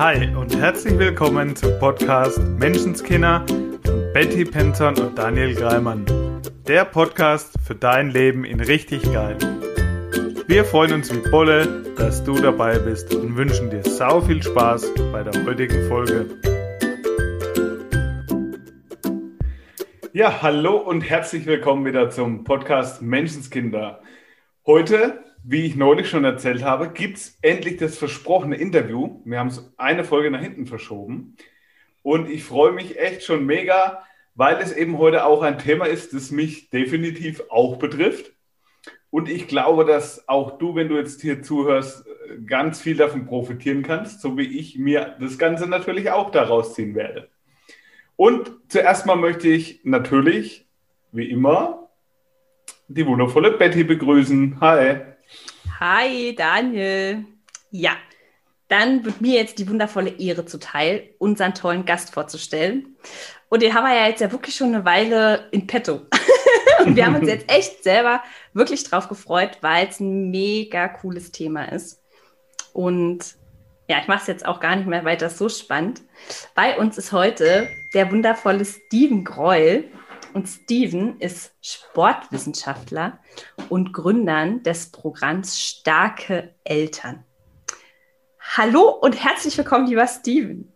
Hi und herzlich willkommen zum Podcast Menschenskinder von Betty Penton und Daniel Greimann. Der Podcast für dein Leben in richtig geil. Wir freuen uns wie Bolle, dass du dabei bist und wünschen dir sau viel Spaß bei der heutigen Folge. Ja, hallo und herzlich willkommen wieder zum Podcast Menschenskinder. Heute wie ich neulich schon erzählt habe, gibt es endlich das versprochene Interview. Wir haben es eine Folge nach hinten verschoben. Und ich freue mich echt schon mega, weil es eben heute auch ein Thema ist, das mich definitiv auch betrifft. Und ich glaube, dass auch du, wenn du jetzt hier zuhörst, ganz viel davon profitieren kannst, so wie ich mir das Ganze natürlich auch daraus ziehen werde. Und zuerst mal möchte ich natürlich, wie immer, die wundervolle Betty begrüßen. Hi. Hi, Daniel. Ja, dann wird mir jetzt die wundervolle Ehre zuteil, unseren tollen Gast vorzustellen. Und den haben wir ja jetzt ja wirklich schon eine Weile in petto. Und wir haben uns jetzt echt selber wirklich drauf gefreut, weil es ein mega cooles Thema ist. Und ja, ich mache es jetzt auch gar nicht mehr weiter so spannend. Bei uns ist heute der wundervolle Steven Greul. Und Steven ist Sportwissenschaftler und Gründer des Programms Starke Eltern. Hallo und herzlich willkommen, lieber Steven.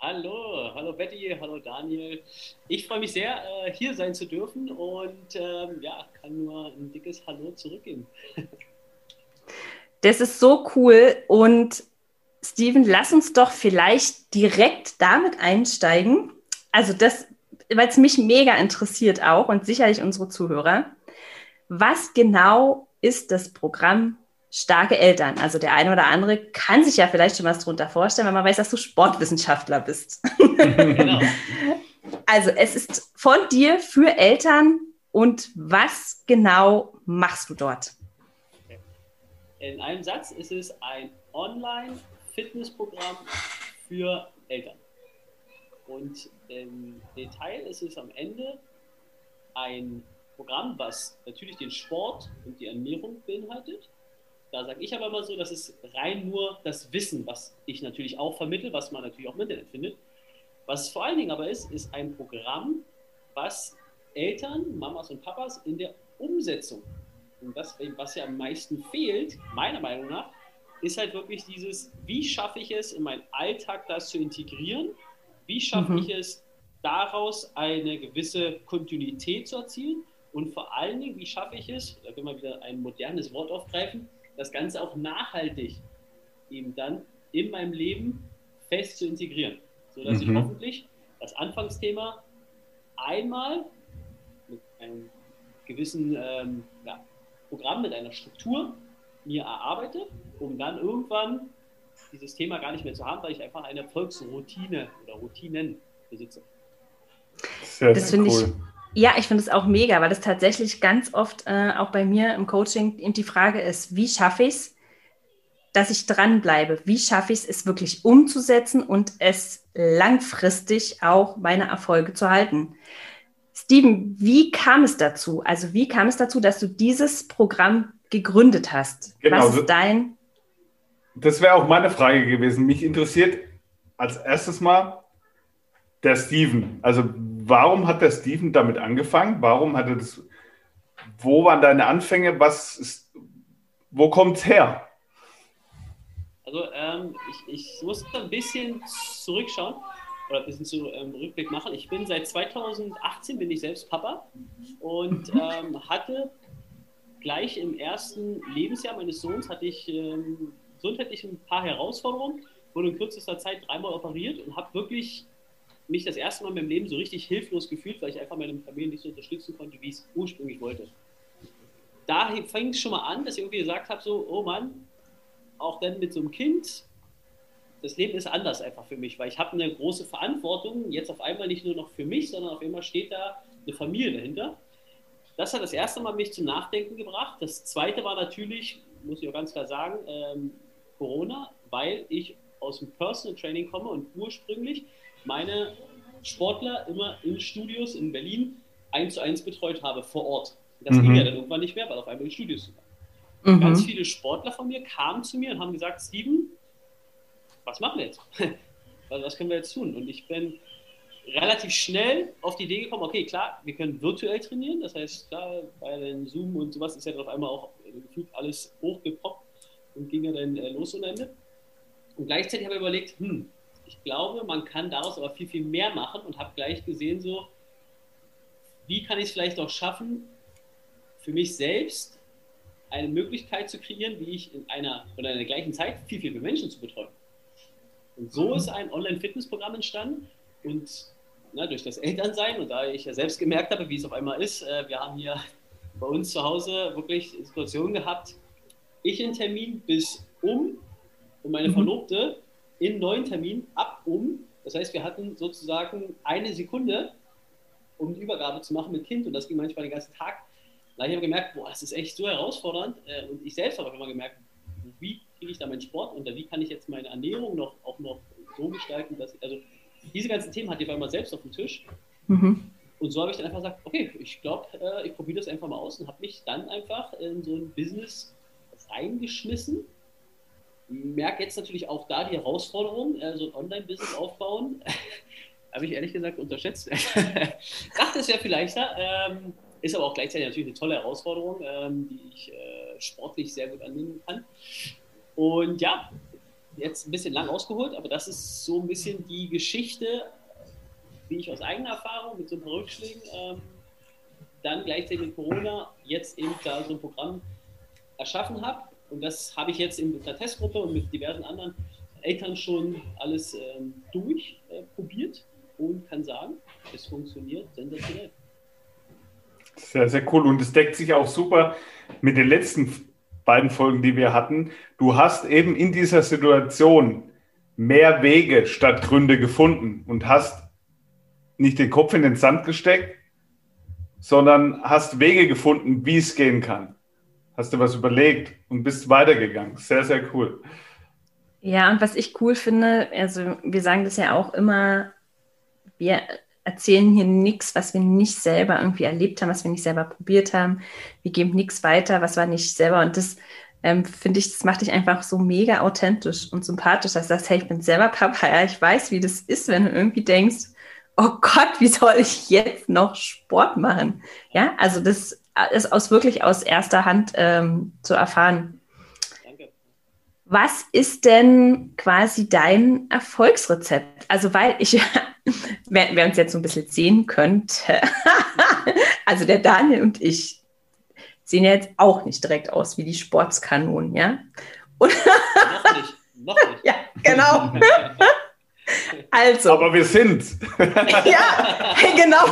Hallo, hallo Betty, hallo Daniel. Ich freue mich sehr, äh, hier sein zu dürfen und ähm, ja, kann nur ein dickes Hallo zurückgeben. Das ist so cool und Steven, lass uns doch vielleicht direkt damit einsteigen. Also das weil es mich mega interessiert auch und sicherlich unsere Zuhörer. Was genau ist das Programm Starke Eltern? Also der eine oder andere kann sich ja vielleicht schon was darunter vorstellen, wenn man weiß, dass du Sportwissenschaftler bist. genau. Also es ist von dir für Eltern und was genau machst du dort? In einem Satz ist es ein Online-Fitnessprogramm für Eltern. Und im Detail ist es am Ende ein Programm, was natürlich den Sport und die Ernährung beinhaltet. Da sage ich aber immer so, das ist rein nur das Wissen, was ich natürlich auch vermittle, was man natürlich auch im Internet findet. Was vor allen Dingen aber ist, ist ein Programm, was Eltern, Mamas und Papas in der Umsetzung, und das, was ja am meisten fehlt, meiner Meinung nach, ist halt wirklich dieses, wie schaffe ich es, in meinen Alltag das zu integrieren wie schaffe mhm. ich es, daraus eine gewisse Kontinuität zu erzielen? Und vor allen Dingen, wie schaffe ich es, da können wir wieder ein modernes Wort aufgreifen, das Ganze auch nachhaltig eben dann in meinem Leben fest zu integrieren, sodass mhm. ich hoffentlich das Anfangsthema einmal mit einem gewissen ähm, ja, Programm, mit einer Struktur mir erarbeite, um dann irgendwann dieses Thema gar nicht mehr zu haben, weil ich einfach eine Erfolgsroutine oder Routinen besitze. Sehr, das finde cool. ich, ja, ich finde es auch mega, weil das tatsächlich ganz oft äh, auch bei mir im Coaching die Frage ist, wie schaffe ich es, dass ich dranbleibe? Wie schaffe ich es, es wirklich umzusetzen und es langfristig auch meine Erfolge zu halten? Steven, wie kam es dazu? Also wie kam es dazu, dass du dieses Programm gegründet hast? Genau. Was ist dein das wäre auch meine Frage gewesen. Mich interessiert als erstes mal der Steven. Also warum hat der Steven damit angefangen? Warum hat er das? Wo waren deine Anfänge? Was ist, wo kommt es her? Also ähm, ich, ich muss ein bisschen zurückschauen oder ein bisschen zu ähm, Rückblick machen. Ich bin seit 2018 bin ich selbst Papa und mhm. ähm, hatte gleich im ersten Lebensjahr meines Sohns hatte ich ähm, gesundheitlich ein paar Herausforderungen, wurde in kürzester Zeit dreimal operiert und habe wirklich mich das erste Mal in meinem Leben so richtig hilflos gefühlt, weil ich einfach meine Familie nicht so unterstützen konnte, wie ich es ursprünglich wollte. Da fing es schon mal an, dass ich irgendwie gesagt habe, so, oh Mann, auch dann mit so einem Kind, das Leben ist anders einfach für mich, weil ich habe eine große Verantwortung, jetzt auf einmal nicht nur noch für mich, sondern auf einmal steht da eine Familie dahinter. Das hat das erste Mal mich zum Nachdenken gebracht. Das zweite war natürlich, muss ich auch ganz klar sagen, ähm, Corona, weil ich aus dem Personal Training komme und ursprünglich meine Sportler immer in Studios in Berlin eins zu eins betreut habe vor Ort. Das mhm. ging ja dann irgendwann nicht mehr, weil auf einmal die Studios waren. Mhm. Ganz viele Sportler von mir kamen zu mir und haben gesagt, Steven, was machen wir jetzt? was können wir jetzt tun? Und ich bin relativ schnell auf die Idee gekommen, okay, klar, wir können virtuell trainieren. Das heißt, klar, bei den Zoom und sowas ist ja auf einmal auch gefühlt alles hochgepoppt und ging ja dann äh, los ohne Ende. Und gleichzeitig habe ich überlegt, hm, ich glaube, man kann daraus aber viel, viel mehr machen und habe gleich gesehen, so, wie kann ich es vielleicht auch schaffen, für mich selbst eine Möglichkeit zu kreieren, wie ich in einer oder in der gleichen Zeit viel, viel mehr Menschen zu betreuen. Und so mhm. ist ein Online-Fitnessprogramm entstanden und na, durch das Elternsein und da ich ja selbst gemerkt habe, wie es auf einmal ist, äh, wir haben hier bei uns zu Hause wirklich Situationen gehabt, ich in Termin bis um und meine mhm. Verlobte in neuen Termin ab um. Das heißt, wir hatten sozusagen eine Sekunde, um die Übergabe zu machen mit Kind und das ging manchmal den ganzen Tag. Da habe ich gemerkt, boah, das ist echt so herausfordernd äh, und ich selbst habe auch immer gemerkt, wie kriege ich da meinen Sport unter, wie kann ich jetzt meine Ernährung noch auch noch so gestalten, dass ich, also diese ganzen Themen hatte ich einmal selbst auf dem Tisch. Mhm. Und so habe ich dann einfach gesagt, okay, ich glaube, äh, ich probiere das einfach mal aus und habe mich dann einfach in so ein Business reingeschmissen. Merke jetzt natürlich auch da die Herausforderung, äh, so ein Online-Business aufbauen. habe ich ehrlich gesagt unterschätzt. Dachte es wäre viel leichter, ähm, ist aber auch gleichzeitig natürlich eine tolle Herausforderung, ähm, die ich äh, sportlich sehr gut annehmen kann. Und ja, jetzt ein bisschen lang ausgeholt, aber das ist so ein bisschen die Geschichte, wie ich aus eigener Erfahrung mit so ein paar Rückschlägen ähm, dann gleichzeitig mit Corona jetzt eben da so ein Programm erschaffen habe. Und das habe ich jetzt in der Testgruppe und mit diversen anderen Eltern schon alles ähm, durchprobiert äh, und kann sagen, es funktioniert sensationell. Sehr, sehr cool. Und es deckt sich auch super mit den letzten beiden Folgen, die wir hatten. Du hast eben in dieser Situation mehr Wege statt Gründe gefunden und hast nicht den Kopf in den Sand gesteckt, sondern hast Wege gefunden, wie es gehen kann. Hast du was überlegt und bist weitergegangen. Sehr, sehr cool. Ja, und was ich cool finde, also wir sagen das ja auch immer, wir erzählen hier nichts, was wir nicht selber irgendwie erlebt haben, was wir nicht selber probiert haben. Wir geben nichts weiter, was wir nicht selber. Und das ähm, finde ich, das macht dich einfach so mega authentisch und sympathisch, dass du sagst, hey, ich bin selber Papa, ja, ich weiß, wie das ist, wenn du irgendwie denkst, oh Gott, wie soll ich jetzt noch Sport machen? Ja, also das ist aus wirklich aus erster Hand ähm, zu erfahren. Danke. Was ist denn quasi dein Erfolgsrezept? Also, weil ich, wer, wer uns jetzt so ein bisschen sehen könnte, also der Daniel und ich sehen ja jetzt auch nicht direkt aus wie die Sportskanonen, ja? Und noch nicht, noch nicht. ja, genau. Also. Aber wir sind. ja, genau.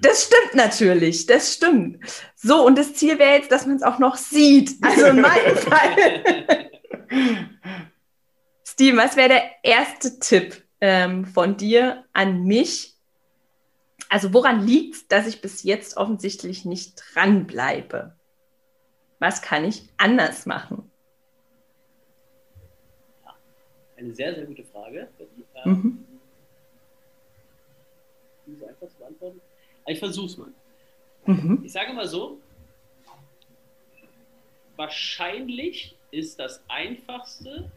das stimmt natürlich. Das stimmt. So, und das Ziel wäre jetzt, dass man es auch noch sieht. Also in meinem Fall. Steven, was wäre der erste Tipp ähm, von dir an mich? Also, woran liegt es, dass ich bis jetzt offensichtlich nicht dranbleibe? Was kann ich anders machen? Eine sehr, sehr gute Frage. Ähm, mhm. Nicht so einfach zu beantworten. Ich versuche es mal. Mhm. Ich sage mal so, wahrscheinlich ist das Einfachste,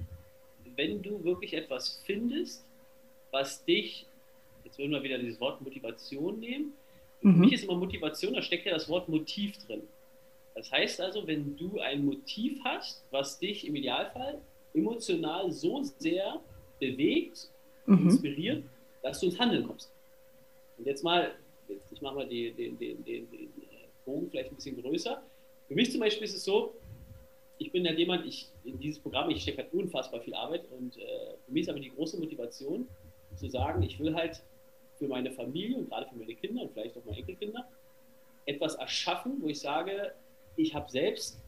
wenn du wirklich etwas findest, was dich, jetzt würden wir wieder dieses Wort Motivation nehmen. Mhm. Für mich ist immer Motivation, da steckt ja das Wort Motiv drin. Das heißt also, wenn du ein Motiv hast, was dich im Idealfall emotional so sehr bewegt, mhm. inspiriert, dass du ins Handeln kommst. Und jetzt mal, ich mache mal den, den, den, den, den Bogen vielleicht ein bisschen größer. Für mich zum Beispiel ist es so, ich bin ja jemand, ich, in dieses Programm, ich stecke halt unfassbar viel Arbeit und äh, für mich ist aber die große Motivation zu sagen, ich will halt für meine Familie und gerade für meine Kinder und vielleicht auch meine Enkelkinder etwas erschaffen, wo ich sage, ich habe selbst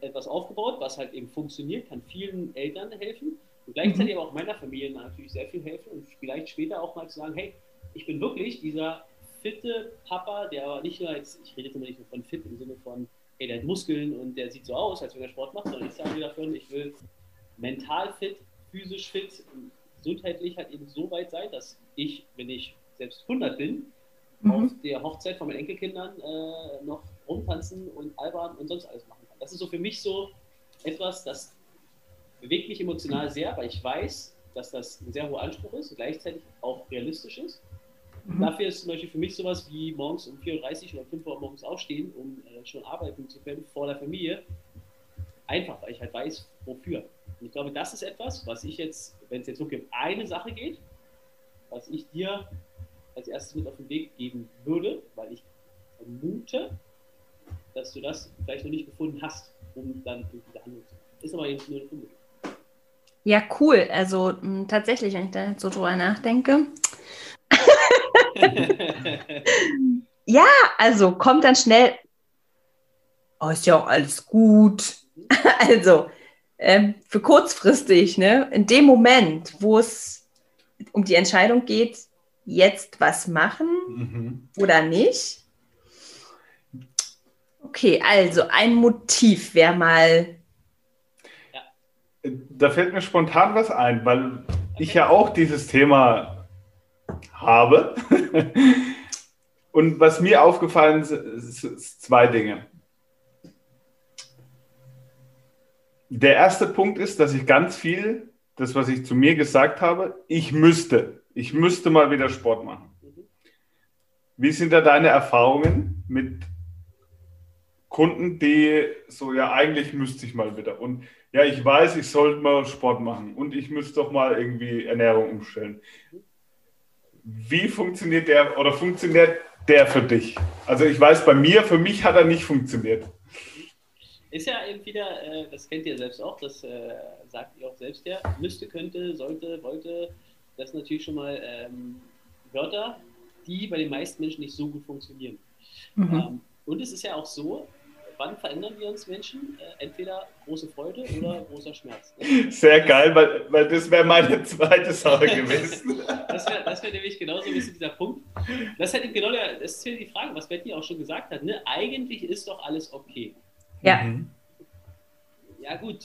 etwas aufgebaut, was halt eben funktioniert, kann vielen Eltern helfen und gleichzeitig mhm. aber auch meiner Familie natürlich sehr viel helfen und vielleicht später auch mal zu sagen, hey, ich bin wirklich dieser fitte Papa, der aber nicht nur jetzt, ich rede jetzt immer nicht nur von fit im Sinne von, hey, der hat Muskeln und der sieht so aus, als wenn er Sport macht, sondern ich sage davon, ich will mental fit, physisch fit, gesundheitlich halt eben so weit sein, dass ich, wenn ich selbst 100 bin, mhm. auf der Hochzeit von meinen Enkelkindern äh, noch rumtanzen und albern und sonst alles machen kann. Das ist so für mich so etwas, das bewegt mich emotional sehr, weil ich weiß, dass das ein sehr hoher Anspruch ist und gleichzeitig auch realistisch ist. Mhm. Dafür ist zum Beispiel für mich sowas wie morgens um 4.30 Uhr oder 5 Uhr morgens aufstehen, um äh, schon arbeiten zu können vor der Familie. Einfach, weil ich halt weiß, wofür. Und ich glaube, das ist etwas, was ich jetzt, wenn es jetzt wirklich um eine Sache geht, was ich dir als erstes mit auf den Weg geben würde, weil ich vermute, dass du das vielleicht noch nicht gefunden hast, um dann diese Handlung zu machen. Ist aber jetzt nur eine Vermutung. Ja, cool. Also mh, tatsächlich, wenn ich da jetzt so drüber nachdenke. ja, also kommt dann schnell. Oh, ist ja auch alles gut. also ähm, für kurzfristig, ne? In dem Moment, wo es um die Entscheidung geht, jetzt was machen mhm. oder nicht. Okay, also ein Motiv wäre mal da fällt mir spontan was ein, weil ich ja auch dieses Thema habe. Und was mir aufgefallen ist, ist zwei Dinge. Der erste Punkt ist, dass ich ganz viel, das, was ich zu mir gesagt habe, ich müsste. Ich müsste mal wieder Sport machen. Wie sind da deine Erfahrungen mit Kunden, die so, ja, eigentlich müsste ich mal wieder. Und ja, ich weiß, ich sollte mal Sport machen und ich müsste doch mal irgendwie Ernährung umstellen. Wie funktioniert der oder funktioniert der für dich? Also ich weiß, bei mir, für mich hat er nicht funktioniert. Ist ja eben wieder, äh, das kennt ihr selbst auch, das äh, sagt ihr auch selbst ja, müsste, könnte, sollte, wollte, das sind natürlich schon mal ähm, Wörter, die bei den meisten Menschen nicht so gut funktionieren. Mhm. Ähm, und es ist ja auch so, wann verändern wir uns Menschen? Äh, entweder große Freude oder großer Schmerz. Ne? Sehr geil, weil, weil das wäre meine zweite Sache gewesen. das wäre wär nämlich genauso ein bisschen dieser Punkt. Das ist halt genau der, das ist die Frage, was Betty auch schon gesagt hat. Ne? Eigentlich ist doch alles okay. Ja. Mhm. Ja, gut.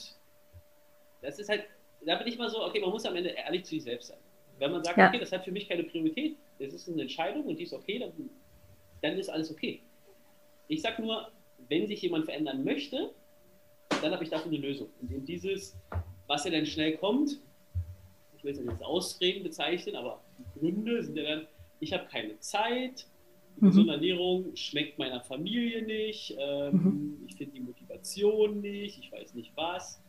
Das ist halt, da bin ich mal so, okay, man muss am Ende ehrlich zu sich selbst sein. Wenn man sagt, ja. okay, das hat für mich keine Priorität, das ist eine Entscheidung und die ist okay, dann, dann ist alles okay. Ich sag nur, wenn sich jemand verändern möchte, dann habe ich dafür eine Lösung. Und dieses, was ja dann schnell kommt, ich will es nicht als Ausreden bezeichnen, aber die Gründe sind ja dann, ich habe keine Zeit, mhm. gesunde Ernährung schmeckt meiner Familie nicht, ähm, mhm. ich finde die Motivation nicht, ich weiß nicht was.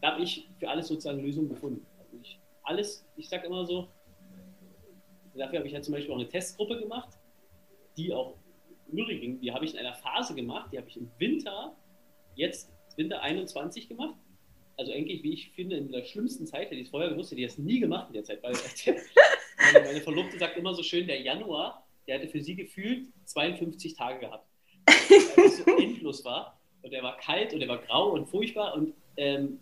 Da habe ich für alles sozusagen Lösungen gefunden. Also ich, alles, ich sage immer so, dafür habe ich ja zum Beispiel auch eine Testgruppe gemacht, die auch Übrigens, die habe ich in einer Phase gemacht, die habe ich im Winter, jetzt Winter 21 gemacht. Also eigentlich, wie ich finde, in der schlimmsten Zeit, hätte ich es vorher gewusst, hätte ich das nie gemacht in der Zeit, weil meine, meine Verlobte sagt immer so schön, der Januar, der hatte für sie gefühlt 52 Tage gehabt. Weil es so endlos war und er war kalt und er war grau und furchtbar und ähm,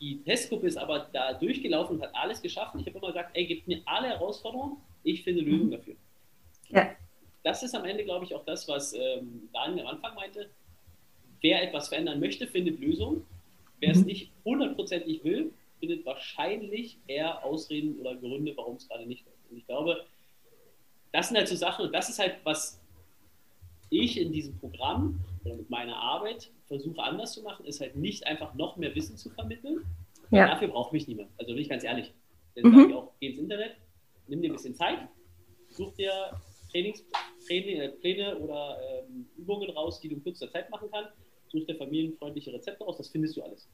die Testgruppe ist aber da durchgelaufen und hat alles geschaffen. Ich habe immer gesagt, ey, gebt mir alle Herausforderungen, ich finde Lösungen dafür. Ja das ist am Ende, glaube ich, auch das, was ähm, Daniel am Anfang meinte. Wer etwas verändern möchte, findet Lösungen. Wer mhm. es nicht hundertprozentig will, findet wahrscheinlich eher Ausreden oder Gründe, warum es gerade nicht läuft. Und ich glaube, das sind halt so Sachen, und das ist halt, was ich in diesem Programm oder mit meiner Arbeit versuche anders zu machen, ist halt nicht einfach noch mehr Wissen zu vermitteln. Ja. Dafür braucht mich niemand. Also bin ich ganz ehrlich. Dann mhm. sage ich auch, geh ins Internet, nimm dir ein bisschen Zeit, such dir Trainingspläne oder ähm, Übungen raus, die du in kurzer Zeit machen kannst. Such dir familienfreundliche Rezepte aus, das findest du alles.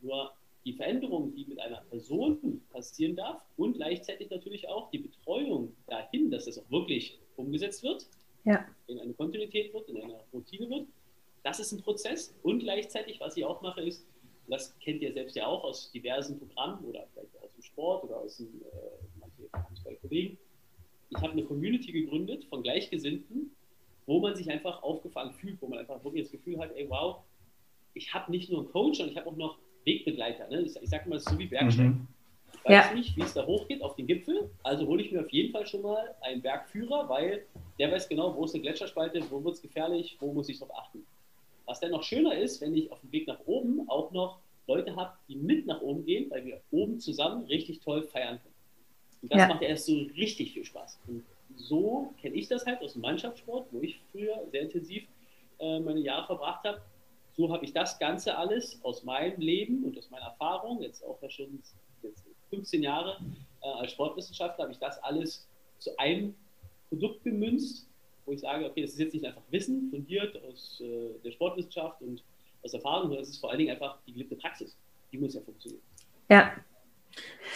Nur die Veränderung, die mit einer Person passieren darf und gleichzeitig natürlich auch die Betreuung dahin, dass das auch wirklich umgesetzt wird, ja. in eine Kontinuität wird, in eine Routine wird, das ist ein Prozess. Und gleichzeitig, was ich auch mache, ist, das kennt ihr selbst ja auch aus diversen Programmen oder vielleicht aus dem Sport oder aus dem, äh, manche Kollegen, ich habe eine Community gegründet von Gleichgesinnten, wo man sich einfach aufgefangen fühlt, wo man einfach wirklich das Gefühl hat, ey, wow, ich habe nicht nur einen Coach, sondern ich habe auch noch Wegbegleiter. Ne? Ich, ich sage mal, es ist so wie Bergsteigen. Mhm. Ich weiß ja. nicht, wie es da hochgeht auf den Gipfel, also hole ich mir auf jeden Fall schon mal einen Bergführer, weil der weiß genau, wo ist eine Gletscherspalte, wo wird es gefährlich, wo muss ich darauf achten. Was dann noch schöner ist, wenn ich auf dem Weg nach oben auch noch Leute habe, die mit nach oben gehen, weil wir oben zusammen richtig toll feiern können. Und das ja. macht ja erst so richtig viel Spaß. Und so kenne ich das halt aus dem Mannschaftssport, wo ich früher sehr intensiv äh, meine Jahre verbracht habe. so habe ich das Ganze alles aus meinem Leben und aus meiner Erfahrung, jetzt auch schon jetzt 15 Jahre äh, als Sportwissenschaftler, habe ich das alles zu einem Produkt gemünzt, wo ich sage, okay, das ist jetzt nicht einfach Wissen fundiert aus äh, der Sportwissenschaft und aus Erfahrung, sondern es ist vor allen Dingen einfach die gelebte Praxis. Die muss ja funktionieren. Ja.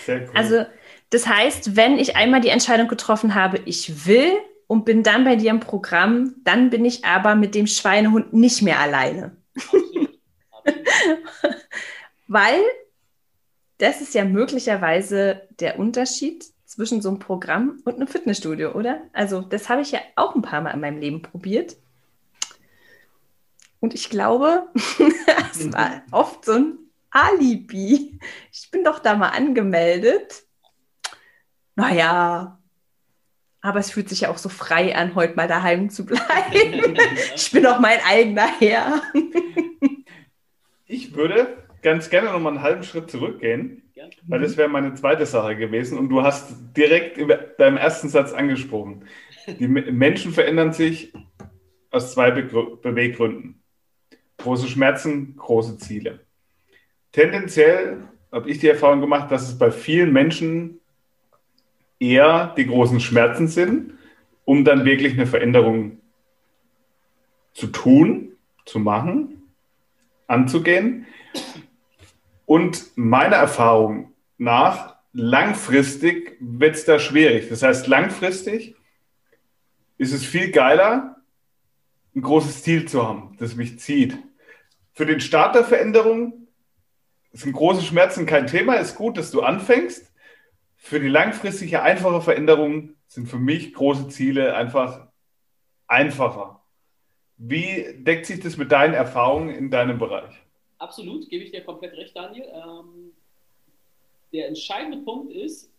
Sehr cool. Also, das heißt, wenn ich einmal die Entscheidung getroffen habe, ich will und bin dann bei dir im Programm, dann bin ich aber mit dem Schweinehund nicht mehr alleine. Absolut. Absolut. Weil das ist ja möglicherweise der Unterschied zwischen so einem Programm und einem Fitnessstudio, oder? Also, das habe ich ja auch ein paar Mal in meinem Leben probiert. Und ich glaube, es war oft so ein Alibi. Ich bin doch da mal angemeldet. Naja, aber es fühlt sich ja auch so frei an, heute mal daheim zu bleiben. ich bin doch mein eigener Herr. ich würde ganz gerne noch mal einen halben Schritt zurückgehen, weil das wäre meine zweite Sache gewesen. Und du hast direkt in deinem ersten Satz angesprochen. Die Menschen verändern sich aus zwei Beweggründen. Große Schmerzen, große Ziele. Tendenziell habe ich die Erfahrung gemacht, dass es bei vielen Menschen eher die großen Schmerzen sind, um dann wirklich eine Veränderung zu tun, zu machen, anzugehen. Und meiner Erfahrung nach, langfristig wird es da schwierig. Das heißt, langfristig ist es viel geiler, ein großes Ziel zu haben, das mich zieht. Für den Start der Veränderung sind große Schmerzen kein Thema, ist gut, dass du anfängst. Für die langfristige, einfache Veränderung sind für mich große Ziele einfach einfacher. Wie deckt sich das mit deinen Erfahrungen in deinem Bereich? Absolut, gebe ich dir komplett recht, Daniel. Ähm, der entscheidende Punkt ist,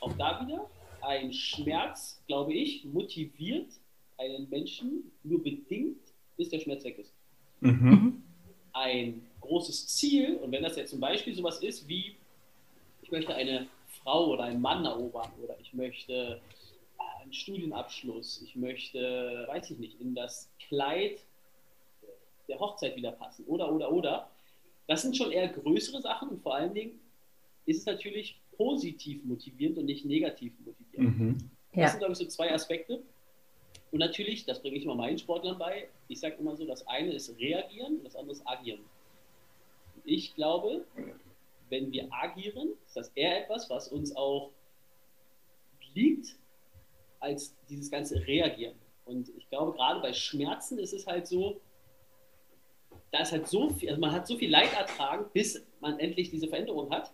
auch da wieder, ein Schmerz, glaube ich, motiviert einen Menschen nur bedingt, bis der Schmerz weg ist. Mhm. Ein großes Ziel, und wenn das jetzt zum Beispiel sowas ist wie, ich möchte eine Frau oder einen Mann erobern oder ich möchte äh, einen Studienabschluss, ich möchte, weiß ich nicht, in das Kleid der Hochzeit wieder passen oder, oder, oder. Das sind schon eher größere Sachen und vor allen Dingen ist es natürlich positiv motivierend und nicht negativ motivierend. Mhm. Das ja. sind, glaube ich, so zwei Aspekte. Und natürlich, das bringe ich immer meinen Sportlern bei, ich sage immer so, das eine ist reagieren und das andere ist agieren. Ich glaube, wenn wir agieren, ist das eher etwas, was uns auch liegt, als dieses ganze Reagieren. Und ich glaube, gerade bei Schmerzen ist es halt so, da ist halt so viel, also man hat so viel Leid ertragen, bis man endlich diese Veränderung hat,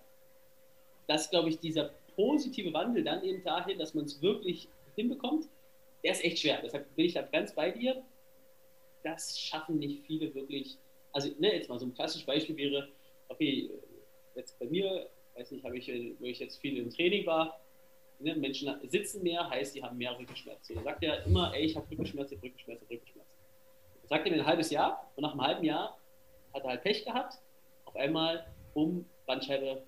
dass, glaube ich, dieser positive Wandel dann eben dahin, dass man es wirklich hinbekommt, der ist echt schwer. Deshalb bin ich da ganz bei dir. Das schaffen nicht viele wirklich. Also, ne, jetzt mal so ein klassisches Beispiel wäre, okay, jetzt bei mir, weiß nicht, habe ich, wo ich jetzt viel im Training war, ne, Menschen sitzen mehr, heißt, die haben mehr Rückenschmerzen. Da sagt er immer, ey, ich habe Rückenschmerzen, Rückenschmerzen, Rückenschmerzen. Das sagt er mir ein halbes Jahr und nach einem halben Jahr hat er halt Pech gehabt, auf einmal um Bandscheibe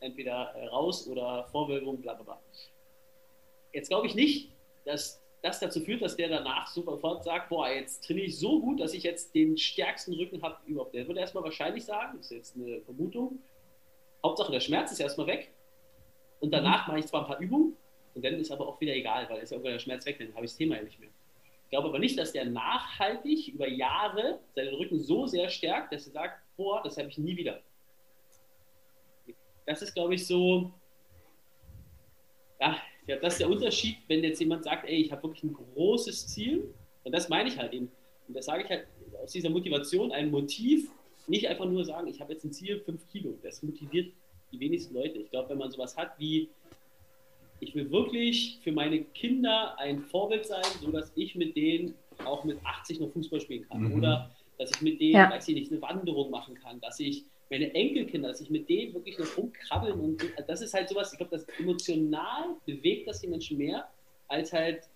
entweder äh, raus oder Vorwölbung, bla bla bla. Jetzt glaube ich nicht, dass das dazu führt, dass der danach sofort sagt, boah, jetzt trainiere ich so gut, dass ich jetzt den stärksten Rücken habe überhaupt. Der würde erstmal wahrscheinlich sagen, das ist jetzt eine Vermutung, Hauptsache der Schmerz ist erstmal weg und danach mache ich zwar ein paar Übungen und dann ist aber auch wieder egal, weil ist ja irgendwann der Schmerz weg, dann habe ich das Thema ja nicht mehr. Ich glaube aber nicht, dass der nachhaltig über Jahre seinen Rücken so sehr stärkt, dass er sagt, boah, das habe ich nie wieder. Das ist, glaube ich, so, ja, ja, das ist der Unterschied, wenn jetzt jemand sagt, ey, ich habe wirklich ein großes Ziel. Und das meine ich halt eben. Und das sage ich halt aus dieser Motivation, ein Motiv, nicht einfach nur sagen, ich habe jetzt ein Ziel, 5 Kilo. Das motiviert die wenigsten Leute. Ich glaube, wenn man sowas hat wie, ich will wirklich für meine Kinder ein Vorbild sein, sodass ich mit denen auch mit 80 noch Fußball spielen kann. Mhm. Oder dass ich mit denen, ja. weiß ich nicht, eine Wanderung machen kann, dass ich meine Enkelkinder, dass ich mit denen wirklich noch rumkrabbeln und das ist halt sowas, ich glaube, das emotional bewegt das die Menschen mehr, als halt,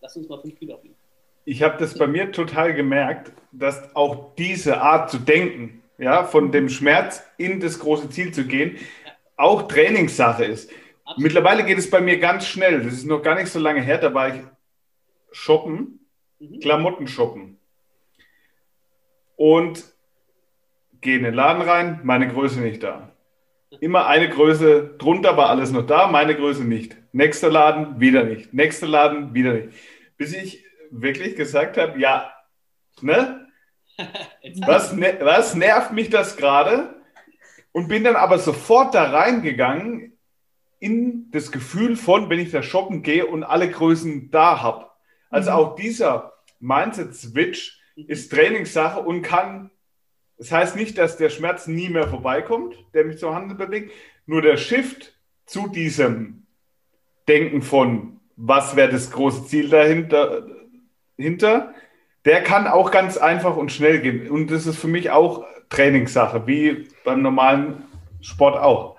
lass uns mal fünf Kilo aufnehmen. Ich habe das bei mir total gemerkt, dass auch diese Art zu denken, ja, von dem Schmerz in das große Ziel zu gehen, ja. auch Trainingssache ist. Absolut. Mittlerweile geht es bei mir ganz schnell. Das ist noch gar nicht so lange her, da war ich shoppen, mhm. Klamotten shoppen. Und gehe in den Laden rein, meine Größe nicht da. Immer eine Größe drunter war alles noch da, meine Größe nicht. Nächster Laden, wieder nicht. Nächster Laden, wieder nicht. Bis ich wirklich gesagt habe, ja, ne? Was, ne was nervt mich das gerade? Und bin dann aber sofort da reingegangen in das Gefühl von, wenn ich da shoppen gehe und alle Größen da habe. Also mhm. auch dieser Mindset-Switch ist Trainingssache und kann, das heißt nicht, dass der Schmerz nie mehr vorbeikommt, der mich zum Handeln bewegt, nur der Shift zu diesem Denken von, was wäre das große Ziel dahinter, hinter, der kann auch ganz einfach und schnell gehen. Und das ist für mich auch Trainingssache, wie beim normalen Sport auch.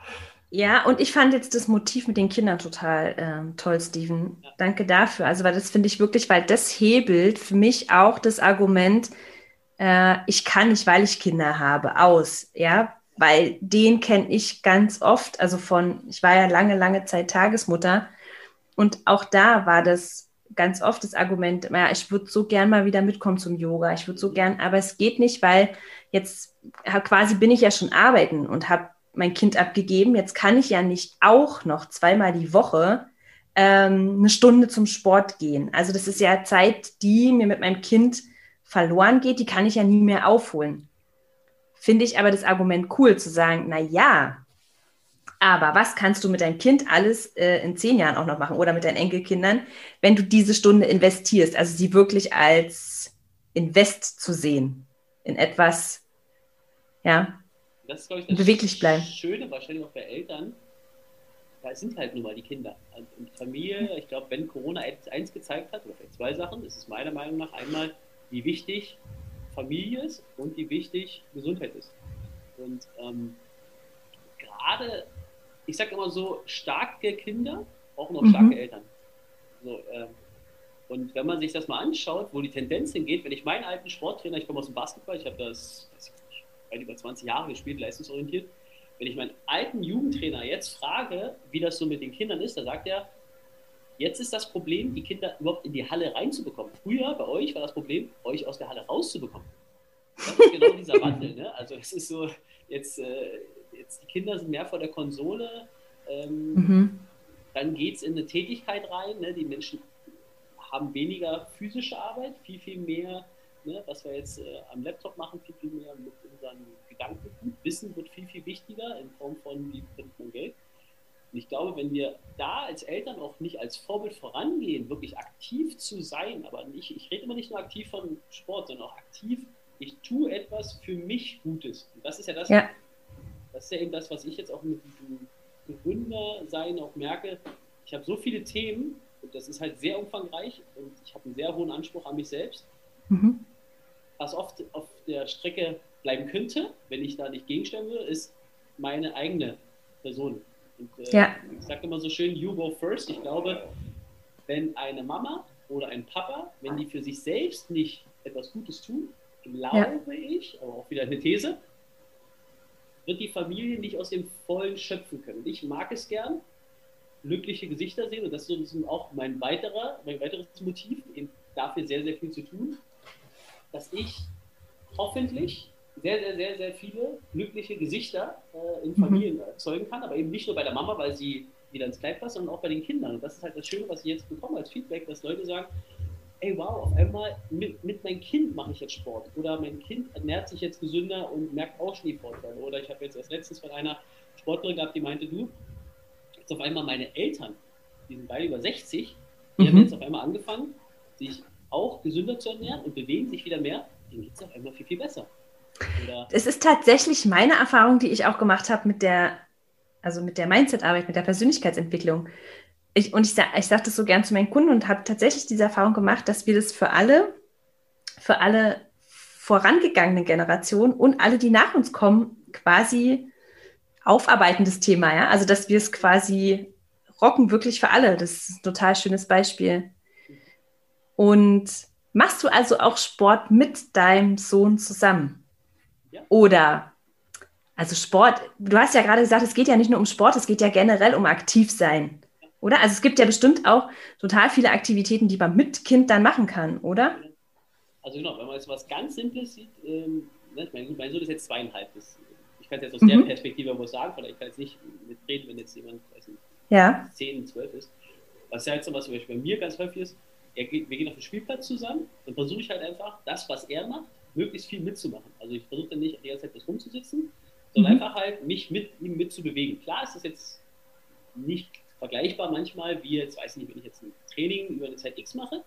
Ja, und ich fand jetzt das Motiv mit den Kindern total ähm, toll, Steven. Danke dafür. Also, weil das finde ich wirklich, weil das hebelt für mich auch das Argument, äh, ich kann nicht, weil ich Kinder habe, aus. Ja, weil den kenne ich ganz oft. Also von, ich war ja lange, lange Zeit Tagesmutter. Und auch da war das ganz oft das Argument, ja, ich würde so gern mal wieder mitkommen zum Yoga. Ich würde so gern, aber es geht nicht, weil jetzt quasi bin ich ja schon arbeiten und habe mein Kind abgegeben. Jetzt kann ich ja nicht auch noch zweimal die Woche ähm, eine Stunde zum Sport gehen. Also das ist ja Zeit, die mir mit meinem Kind verloren geht, die kann ich ja nie mehr aufholen. Finde ich aber das Argument cool zu sagen, na ja, aber was kannst du mit deinem Kind alles äh, in zehn Jahren auch noch machen oder mit deinen Enkelkindern, wenn du diese Stunde investierst, also sie wirklich als Invest zu sehen in etwas, ja, das ist, glaube ich, das beweglich bleiben. Schöne wahrscheinlich auch bei Eltern, da sind halt nun mal die Kinder. Also und Familie, ich glaube, wenn Corona eins gezeigt hat, oder vielleicht zwei Sachen, ist es meiner Meinung nach einmal, wie wichtig Familie ist und wie wichtig Gesundheit ist. Und ähm, gerade, ich sage immer so, starke Kinder brauchen auch mhm. starke Eltern. So, äh, und wenn man sich das mal anschaut, wo die Tendenz hingeht, wenn ich meinen alten Sporttrainer, ich komme aus dem Basketball, ich habe das, ich weit über 20 Jahre gespielt, leistungsorientiert. Wenn ich meinen alten Jugendtrainer jetzt frage, wie das so mit den Kindern ist, da sagt er, jetzt ist das Problem, die Kinder überhaupt in die Halle reinzubekommen. Früher bei euch war das Problem, euch aus der Halle rauszubekommen. Das ist genau dieser Wandel. Ne? Also es ist so, jetzt, äh, jetzt die Kinder sind mehr vor der Konsole, ähm, mhm. dann geht es in eine Tätigkeit rein. Ne? Die Menschen haben weniger physische Arbeit, viel, viel mehr ne, was wir jetzt äh, am Laptop machen, viel, viel mehr mit unseren Gedanken. Wissen wird viel, viel wichtiger in Form von, wie bringt man Geld. Und ich glaube, wenn wir da als Eltern auch nicht als Vorbild vorangehen, wirklich aktiv zu sein, aber nicht, ich rede immer nicht nur aktiv von Sport, sondern auch aktiv, ich tue etwas für mich Gutes. Und das ist ja das, ja. das ist ja eben das, was ich jetzt auch mit diesem Gründersein auch merke. Ich habe so viele Themen und das ist halt sehr umfangreich und ich habe einen sehr hohen Anspruch an mich selbst. Mhm was oft auf der Strecke bleiben könnte, wenn ich da nicht gegenstellen würde, ist meine eigene Person. Und, äh, ja. Ich sage immer so schön, you go first. Ich glaube, wenn eine Mama oder ein Papa, wenn die für sich selbst nicht etwas Gutes tun, glaube ja. ich, aber auch wieder eine These, wird die Familie nicht aus dem Vollen schöpfen können. Ich mag es gern, glückliche Gesichter sehen und das ist auch mein weiterer, mein weiteres Motiv, eben dafür sehr, sehr viel zu tun dass ich hoffentlich sehr, sehr, sehr, sehr viele glückliche Gesichter äh, in mhm. Familien mhm. erzeugen kann, aber eben nicht nur bei der Mama, weil sie wieder ins Kleid passt, sondern auch bei den Kindern. Und das ist halt das Schöne, was ich jetzt bekomme als Feedback, dass Leute sagen, ey wow, auf einmal mit, mit meinem Kind mache ich jetzt Sport oder mein Kind ernährt sich jetzt gesünder und merkt auch schon die Vorteile. Oder ich habe jetzt erst letztens von einer Sportlerin gehabt, die meinte, du, jetzt auf einmal meine Eltern, die sind beide über 60, die mhm. haben jetzt auf einmal angefangen, sich auch gesünder zu ernähren und bewegen sich wieder mehr, denen geht es auf einmal viel, viel besser. Es ist tatsächlich meine Erfahrung, die ich auch gemacht habe mit der, also mit der Mindset-Arbeit, mit der Persönlichkeitsentwicklung. Ich, und ich, ich sage das so gern zu meinen Kunden und habe tatsächlich diese Erfahrung gemacht, dass wir das für alle, für alle vorangegangenen Generationen und alle, die nach uns kommen, quasi aufarbeiten, das Thema. Ja? Also, dass wir es quasi rocken, wirklich für alle. Das ist ein total schönes Beispiel. Und machst du also auch Sport mit deinem Sohn zusammen? Oder, also Sport, du hast ja gerade gesagt, es geht ja nicht nur um Sport, es geht ja generell um aktiv sein. Oder? Also es gibt ja bestimmt auch total viele Aktivitäten, die man mit Kind dann machen kann, oder? Also genau, wenn man jetzt was ganz Simples sieht, ähm, ne, mein, mein Sohn ist jetzt zweieinhalb. Das, ich kann es jetzt aus Mhm. der Perspektive wohl sagen, vielleicht kann ich nicht mitreden, wenn jetzt jemand, weiß nicht, Ja. 10, 12 ist. Was ja jetzt zum Beispiel bei mir ganz häufig ist, geht, wir gehen auf den Spielplatz zusammen, dann versuche ich halt einfach, das, was er macht, möglichst viel mitzumachen. Also ich versuche dann nicht die ganze Zeit das rumzusitzen, sondern Mhm. einfach halt mich mit ihm mitzubewegen. Klar ist das jetzt nicht vergleichbar manchmal, wie jetzt, weiß ich nicht, wenn ich jetzt ein Training über eine Zeit X mache,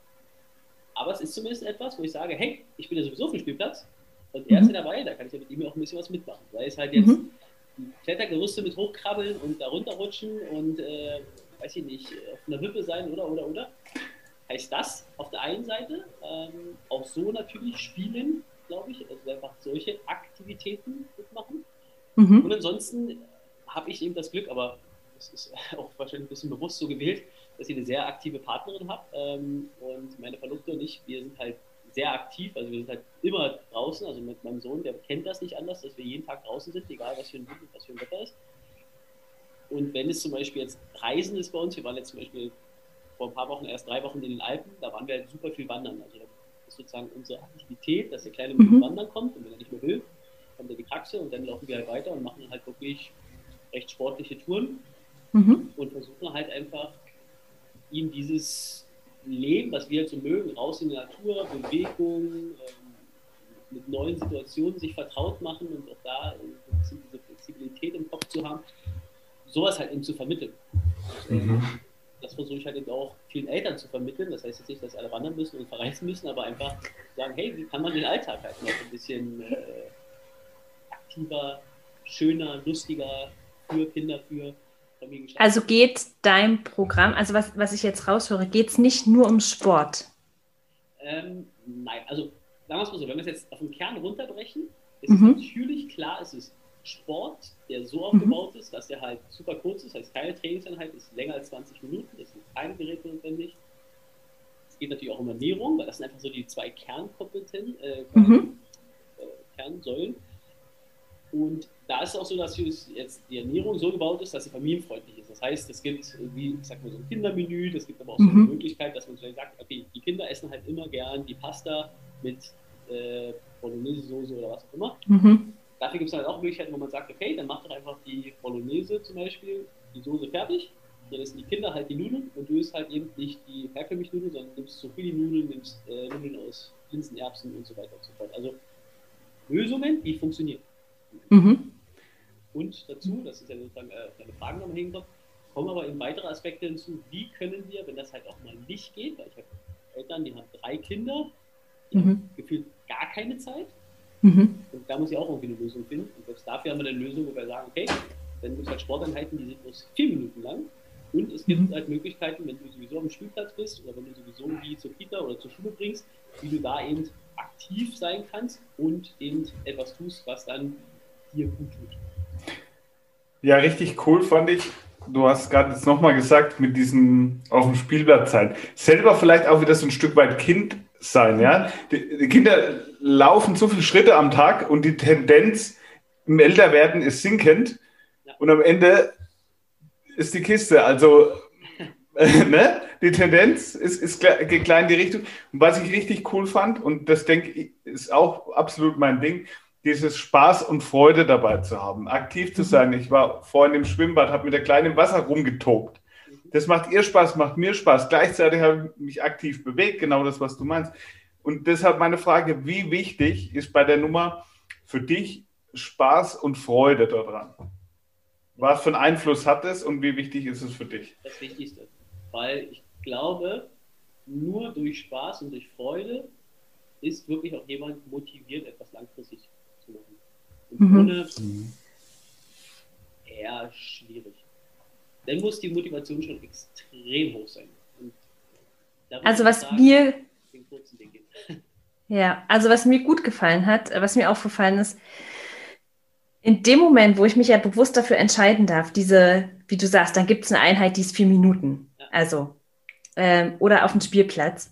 aber es ist zumindest etwas, wo ich sage, hey, ich bin ja sowieso auf dem Spielplatz und er ist Mhm. ja dabei, da kann ich ja mit ihm auch ein bisschen was mitmachen. Weil es halt jetzt Mhm. die Klettergerüste mit hochkrabbeln und da runterrutschen und, äh, weiß ich nicht, auf einer Wippe sein oder, oder, oder. Heißt das auf der einen Seite ähm, auch so natürlich spielen, glaube ich, also einfach solche Aktivitäten mitmachen. Mhm. Und ansonsten habe ich eben das Glück, aber das ist auch wahrscheinlich ein bisschen bewusst so gewählt, dass ich eine sehr aktive Partnerin habe. Ähm, und meine Verlobte und ich, wir sind halt sehr aktiv, also wir sind halt immer draußen. Also mit meinem Sohn, der kennt das nicht anders, dass wir jeden Tag draußen sind, egal was für ein was für ein Wetter ist. Und wenn es zum Beispiel jetzt Reisen ist bei uns, wir waren jetzt zum Beispiel vor ein paar Wochen, erst drei Wochen in den Alpen, da waren wir halt super viel wandern. Also das ist sozusagen unsere Aktivität, dass der Kleine mit dem Mhm. Wandern kommt und wenn er nicht mehr will, kommt er die Praxe und dann laufen wir halt weiter und machen halt wirklich recht sportliche Touren Mhm. und versuchen halt einfach ihm dieses Leben, was wir halt so mögen, raus in die Natur, Bewegung, ähm, mit neuen Situationen sich vertraut machen und auch da ein bisschen diese Flexibilität im Kopf zu haben, sowas halt ihm zu vermitteln. Mhm. Das versuche ich halt eben auch vielen Eltern zu vermitteln. Das heißt jetzt nicht, dass alle wandern müssen und verreisen müssen, aber einfach sagen, hey, wie kann man den Alltag halt noch ein bisschen äh, aktiver, schöner, lustiger für Kinder, für Familien gestalten. Also geht dein Programm, also was, was ich jetzt raushöre, geht es nicht nur um Sport. Ähm, nein, also sagen wir es mal so, wenn wir es jetzt auf den Kern runterbrechen, ist Mhm. es natürlich klar, es ist Sport, der so aufgebaut ist, dass der halt super kurz ist, heißt keine Trainingseinheit, ist länger als 20 Minuten, es sind keine Geräte notwendig. Es geht natürlich auch um Ernährung, weil das sind einfach so die zwei Kernkompetenzen, äh, Mhm. äh, Kernsäulen. Und da ist es auch so, dass jetzt die Ernährung so gebaut ist, dass sie familienfreundlich ist. Das heißt, es gibt, wie ich sag mal, so ein Kindermenü, es gibt aber auch so eine Mhm. Möglichkeit, dass man vielleicht sagt, okay, die Kinder essen halt immer gern die Pasta mit äh, Bolognese-Soße oder was auch immer. Mhm. Dafür gibt es halt auch Möglichkeiten, wo man sagt, okay, dann macht doch einfach die Bolognese zum Beispiel, die Soße fertig. Dann essen die Kinder halt die Nudeln und du isst halt eben nicht die herkömmlichen Nudeln, sondern nimmst Zucchini-Nudeln, nimmst äh, Nudeln aus Linsen, Erbsen und so weiter und so fort. Also Lösungen, die funktionieren. Mhm. Und dazu, das ist ja sozusagen äh, deine Fragen nochmal hinkommt, kommen aber eben weitere Aspekte hinzu. Wie können wir, wenn das halt auch mal nicht geht, weil ich habe Eltern, die haben drei Kinder, die Mhm. haben gefühlt gar keine Zeit. Mhm. Und da muss ich auch irgendwie eine Lösung finden. Und selbst dafür haben wir eine Lösung, wo wir sagen, okay, dann gibt es halt Sporteinheiten, die sind bloß vier Minuten lang. Und es gibt Mhm. halt Möglichkeiten, wenn du sowieso am Spielplatz bist oder wenn du sowieso die zur Kita oder zur Schule bringst, wie du da eben aktiv sein kannst und eben etwas tust, was dann dir gut tut. Ja, richtig cool fand ich. Du hast gerade jetzt nochmal gesagt, mit diesem auf dem Spielplatz sein. Selber vielleicht auch wieder so ein Stück weit Kind sein, ja. Die, die Kinder laufen so viele Schritte am Tag und die Tendenz im Älterwerden ist sinkend. Ja. Und am Ende ist die Kiste. Also, ne? Die Tendenz ist, ist geht klar in die Richtung. Und was ich richtig cool fand, und das denke ich, ist auch absolut mein Ding, dieses Spaß und Freude dabei zu haben, aktiv zu sein. Ich war vorhin im Schwimmbad, habe mit der Kleinen im Wasser rumgetobt. Das macht ihr Spaß, macht mir Spaß. Gleichzeitig habe ich mich aktiv bewegt, genau das, was du meinst. Und deshalb meine Frage, wie wichtig ist bei der Nummer für dich Spaß und Freude daran? Was für einen Einfluss hat es und wie wichtig ist es für dich? Das Wichtigste. Weil ich glaube, nur durch Spaß und durch Freude ist wirklich auch jemand motiviert, etwas langfristig zu machen. Und Mhm. ohne eher schwierig. Dann muss die Motivation schon extrem hoch sein. Also was sagen, mir. Ja, also was mir gut gefallen hat, was mir aufgefallen ist, in dem Moment, wo ich mich ja bewusst dafür entscheiden darf, diese, wie du sagst, dann gibt es eine Einheit, die ist vier Minuten. Ja. Also, ähm, oder auf dem Spielplatz.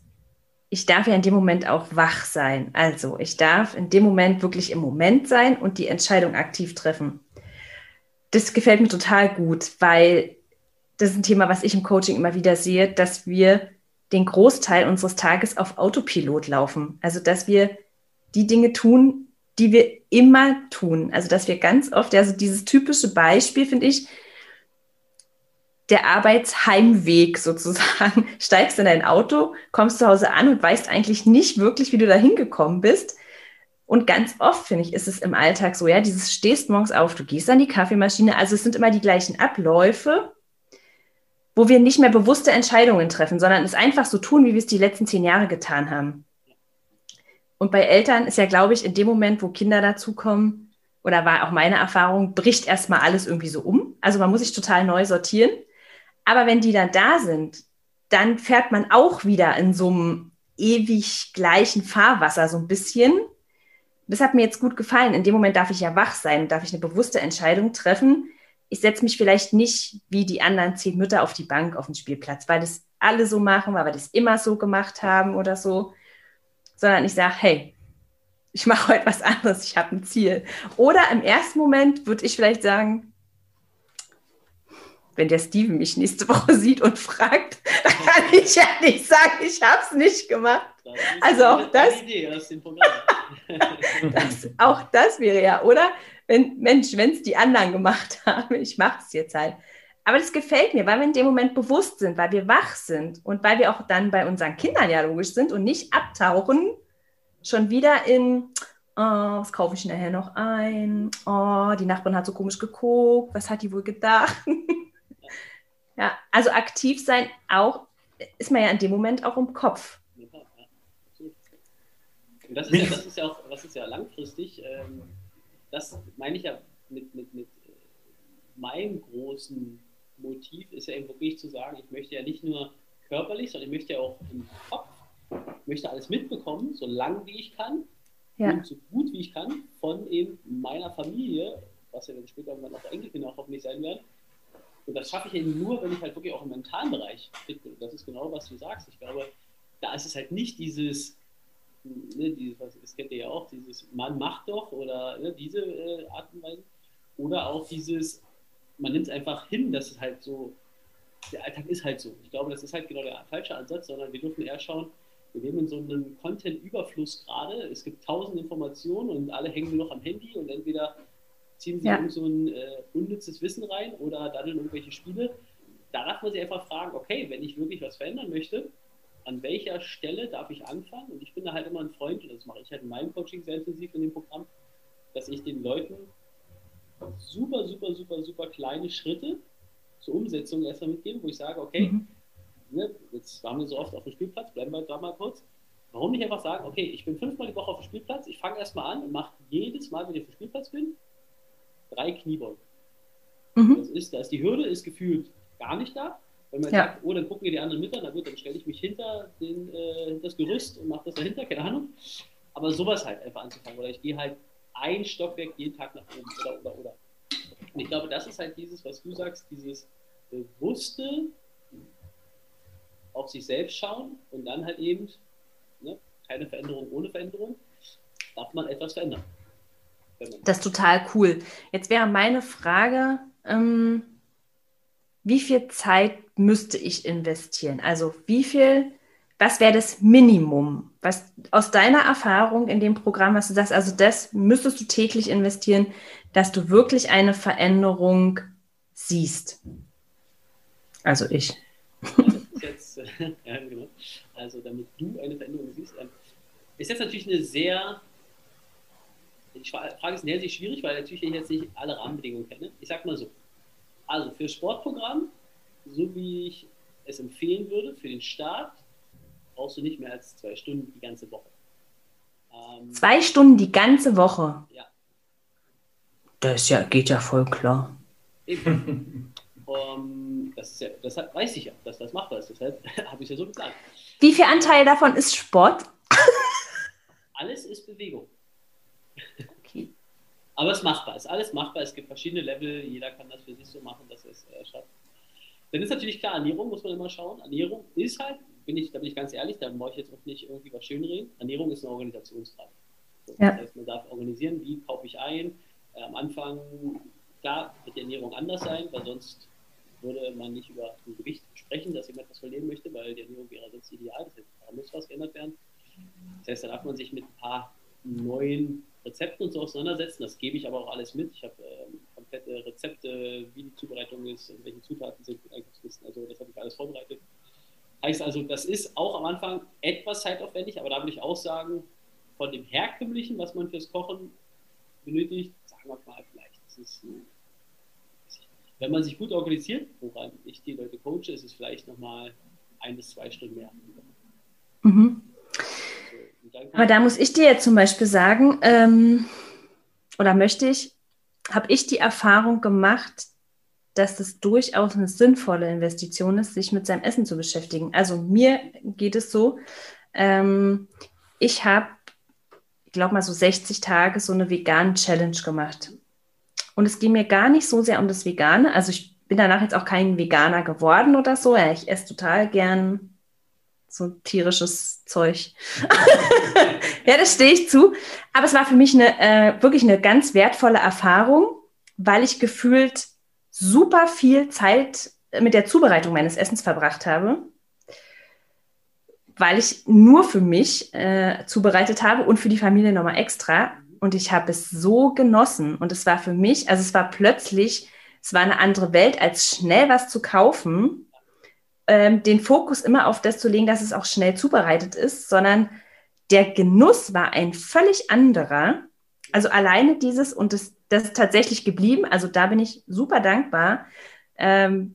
Ich darf ja in dem Moment auch wach sein. Also, ich darf in dem Moment wirklich im Moment sein und die Entscheidung aktiv treffen. Das gefällt mir total gut, weil das ist ein Thema, was ich im Coaching immer wieder sehe, dass wir den Großteil unseres Tages auf Autopilot laufen. Also, dass wir die Dinge tun, die wir immer tun. Also, dass wir ganz oft, also dieses typische Beispiel, finde ich, der Arbeitsheimweg sozusagen. Steigst in dein Auto, kommst zu Hause an und weißt eigentlich nicht wirklich, wie du da hingekommen bist. Und ganz oft, finde ich, ist es im Alltag so, ja, dieses stehst morgens auf, du gehst an die Kaffeemaschine, also es sind immer die gleichen Abläufe, wo wir nicht mehr bewusste Entscheidungen treffen, sondern es einfach so tun, wie wir es die letzten zehn Jahre getan haben. Und bei Eltern ist ja, glaube ich, in dem Moment, wo Kinder dazukommen, oder war auch meine Erfahrung, bricht erstmal alles irgendwie so um. Also man muss sich total neu sortieren. Aber wenn die dann da sind, dann fährt man auch wieder in so einem ewig gleichen Fahrwasser so ein bisschen. Das hat mir jetzt gut gefallen. In dem Moment darf ich ja wach sein, darf ich eine bewusste Entscheidung treffen. Ich setze mich vielleicht nicht wie die anderen zehn Mütter auf die Bank auf den Spielplatz, weil das alle so machen, weil wir das immer so gemacht haben oder so, sondern ich sage, hey, ich mache heute was anderes, ich habe ein Ziel. Oder im ersten Moment würde ich vielleicht sagen, wenn der Steven mich nächste Woche sieht und fragt, dann kann ich ja nicht sagen, ich habe es nicht gemacht. Also auch das, das, auch das wäre ja, oder? Wenn, Mensch, wenn es die anderen gemacht haben, ich mache es jetzt halt. Aber das gefällt mir, weil wir in dem Moment bewusst sind, weil wir wach sind und weil wir auch dann bei unseren Kindern ja logisch sind und nicht abtauchen, schon wieder in, oh, was kaufe ich nachher noch ein? Oh, die Nachbarin hat so komisch geguckt, was hat die wohl gedacht? Ja, also aktiv sein auch, ist man ja in dem Moment auch im Kopf. Und das ist ja, das ist ja auch, was ist ja langfristig, ähm, das meine ich ja mit, mit, mit äh, meinem großen Motiv ist ja eben wirklich zu sagen, ich möchte ja nicht nur körperlich, sondern ich möchte ja auch im Kopf, ich möchte alles mitbekommen, so lang wie ich kann ja. und so gut wie ich kann von eben meiner Familie, was ja dann später irgendwann auch Enkelkinder hoffentlich sein werden, und das schaffe ich eben nur, wenn ich halt wirklich auch im mentalen Bereich fit bin. Und das ist genau, was du sagst. Ich glaube, da ist es halt nicht dieses, ne, dieses das kennt ihr ja auch, dieses Mann macht doch oder ne, diese äh, Art und Weise. Oder auch dieses, man nimmt es einfach hin, dass es halt so, der Alltag ist halt so. Ich glaube, das ist halt genau der falsche Ansatz, sondern wir dürfen eher schauen, wir leben in so einem Content-Überfluss gerade. Es gibt tausend Informationen und alle hängen nur noch am Handy und entweder ziehen sie ja. irgend so ein äh, unnützes Wissen rein oder dann in irgendwelche Spiele. Da darf man sich einfach fragen, okay, wenn ich wirklich was verändern möchte, an welcher Stelle darf ich anfangen? Und ich bin da halt immer ein Freund, und das mache ich halt in meinem Coaching sehr intensiv in dem Programm, dass ich den Leuten super, super, super, super kleine Schritte zur Umsetzung erstmal mitgebe, wo ich sage, okay, mhm. ne, jetzt waren wir so oft auf dem Spielplatz, bleiben wir da mal kurz. Warum nicht einfach sagen, okay, ich bin fünfmal die Woche auf dem Spielplatz, ich fange erstmal an und mache jedes Mal, wenn ich auf dem Spielplatz bin, drei Kniebeugen. Mhm. Das ist, da ist die Hürde ist gefühlt gar nicht da. Wenn man ja. sagt, oh, dann gucken wir die anderen mit an, na gut, dann stelle ich mich hinter den, äh, das Gerüst und mache das dahinter, keine Ahnung. Aber sowas halt einfach anzufangen. Oder ich gehe halt ein Stockwerk jeden Tag nach oben oder oder oder. Und ich glaube, das ist halt dieses, was du sagst, dieses bewusste auf sich selbst schauen und dann halt eben, ne, keine Veränderung ohne Veränderung, darf man etwas verändern. Das ist total cool. Jetzt wäre meine Frage, ähm, wie viel Zeit müsste ich investieren? Also wie viel, was wäre das Minimum? Was aus deiner Erfahrung in dem Programm, was du sagst, also das müsstest du täglich investieren, dass du wirklich eine Veränderung siehst. Also ich. Genau. Also damit du eine Veränderung siehst, ähm, ist jetzt natürlich eine sehr die Frage ist der Hinsicht schwierig, weil natürlich ich jetzt nicht alle Rahmenbedingungen kenne. Ich sag mal so. Also für Sportprogramm, so wie ich es empfehlen würde, für den Start, brauchst du nicht mehr als zwei Stunden die ganze Woche. Ähm, zwei Stunden die ganze Woche? Ja. Das ja, geht ja voll klar. Um, das, ja, das weiß ich ja, dass das machbar ist. Deshalb habe ich es ja so gesagt. Wie viel Anteil davon ist Sport? Alles ist Bewegung. Okay. Aber es ist machbar, es ist alles machbar, es gibt verschiedene Level, jeder kann das für sich so machen, dass es äh, schafft. Dann ist natürlich klar, Ernährung muss man immer schauen. Ernährung ist halt, bin ich, da bin ich ganz ehrlich, da brauche ich jetzt auch nicht irgendwie was schönreden. Ernährung ist eine Organisationsfrage. So, ja. Das heißt, man darf organisieren, wie kaufe ich ein. Äh, am Anfang, klar, wird die Ernährung anders sein, weil sonst würde man nicht über ein Gewicht sprechen, dass jemand etwas verlieren möchte, weil die Ernährung wäre sonst ideal. Das heißt, da muss was geändert werden. Das heißt, da darf man sich mit ein paar neuen Rezepten und so auseinandersetzen. Das gebe ich aber auch alles mit. Ich habe ähm, komplette Rezepte, wie die Zubereitung ist und welche Zutaten sind, Also das habe ich alles vorbereitet. Heißt also, das ist auch am Anfang etwas zeitaufwendig, aber da würde ich auch sagen, von dem herkömmlichen, was man fürs Kochen benötigt, sagen wir mal vielleicht, ist, wenn man sich gut organisiert, woran ich die Leute coache, ist es vielleicht nochmal ein bis zwei Stunden mehr. Mhm. Aber da muss ich dir jetzt zum Beispiel sagen, ähm, oder möchte ich, habe ich die Erfahrung gemacht, dass es durchaus eine sinnvolle Investition ist, sich mit seinem Essen zu beschäftigen. Also mir geht es so, ähm, ich habe, ich glaube mal so 60 Tage so eine veganen Challenge gemacht. Und es ging mir gar nicht so sehr um das Vegane. Also ich bin danach jetzt auch kein Veganer geworden oder so. Ja, ich esse total gern so tierisches Zeug. ja, das stehe ich zu. Aber es war für mich eine, äh, wirklich eine ganz wertvolle Erfahrung, weil ich gefühlt super viel Zeit mit der Zubereitung meines Essens verbracht habe, weil ich nur für mich äh, zubereitet habe und für die Familie nochmal extra. Und ich habe es so genossen. Und es war für mich, also es war plötzlich, es war eine andere Welt, als schnell was zu kaufen ähm, den Fokus immer auf das zu legen, dass es auch schnell zubereitet ist, sondern der Genuss war ein völlig anderer. Also alleine dieses und das, das ist tatsächlich geblieben. Also da bin ich super dankbar. Ähm,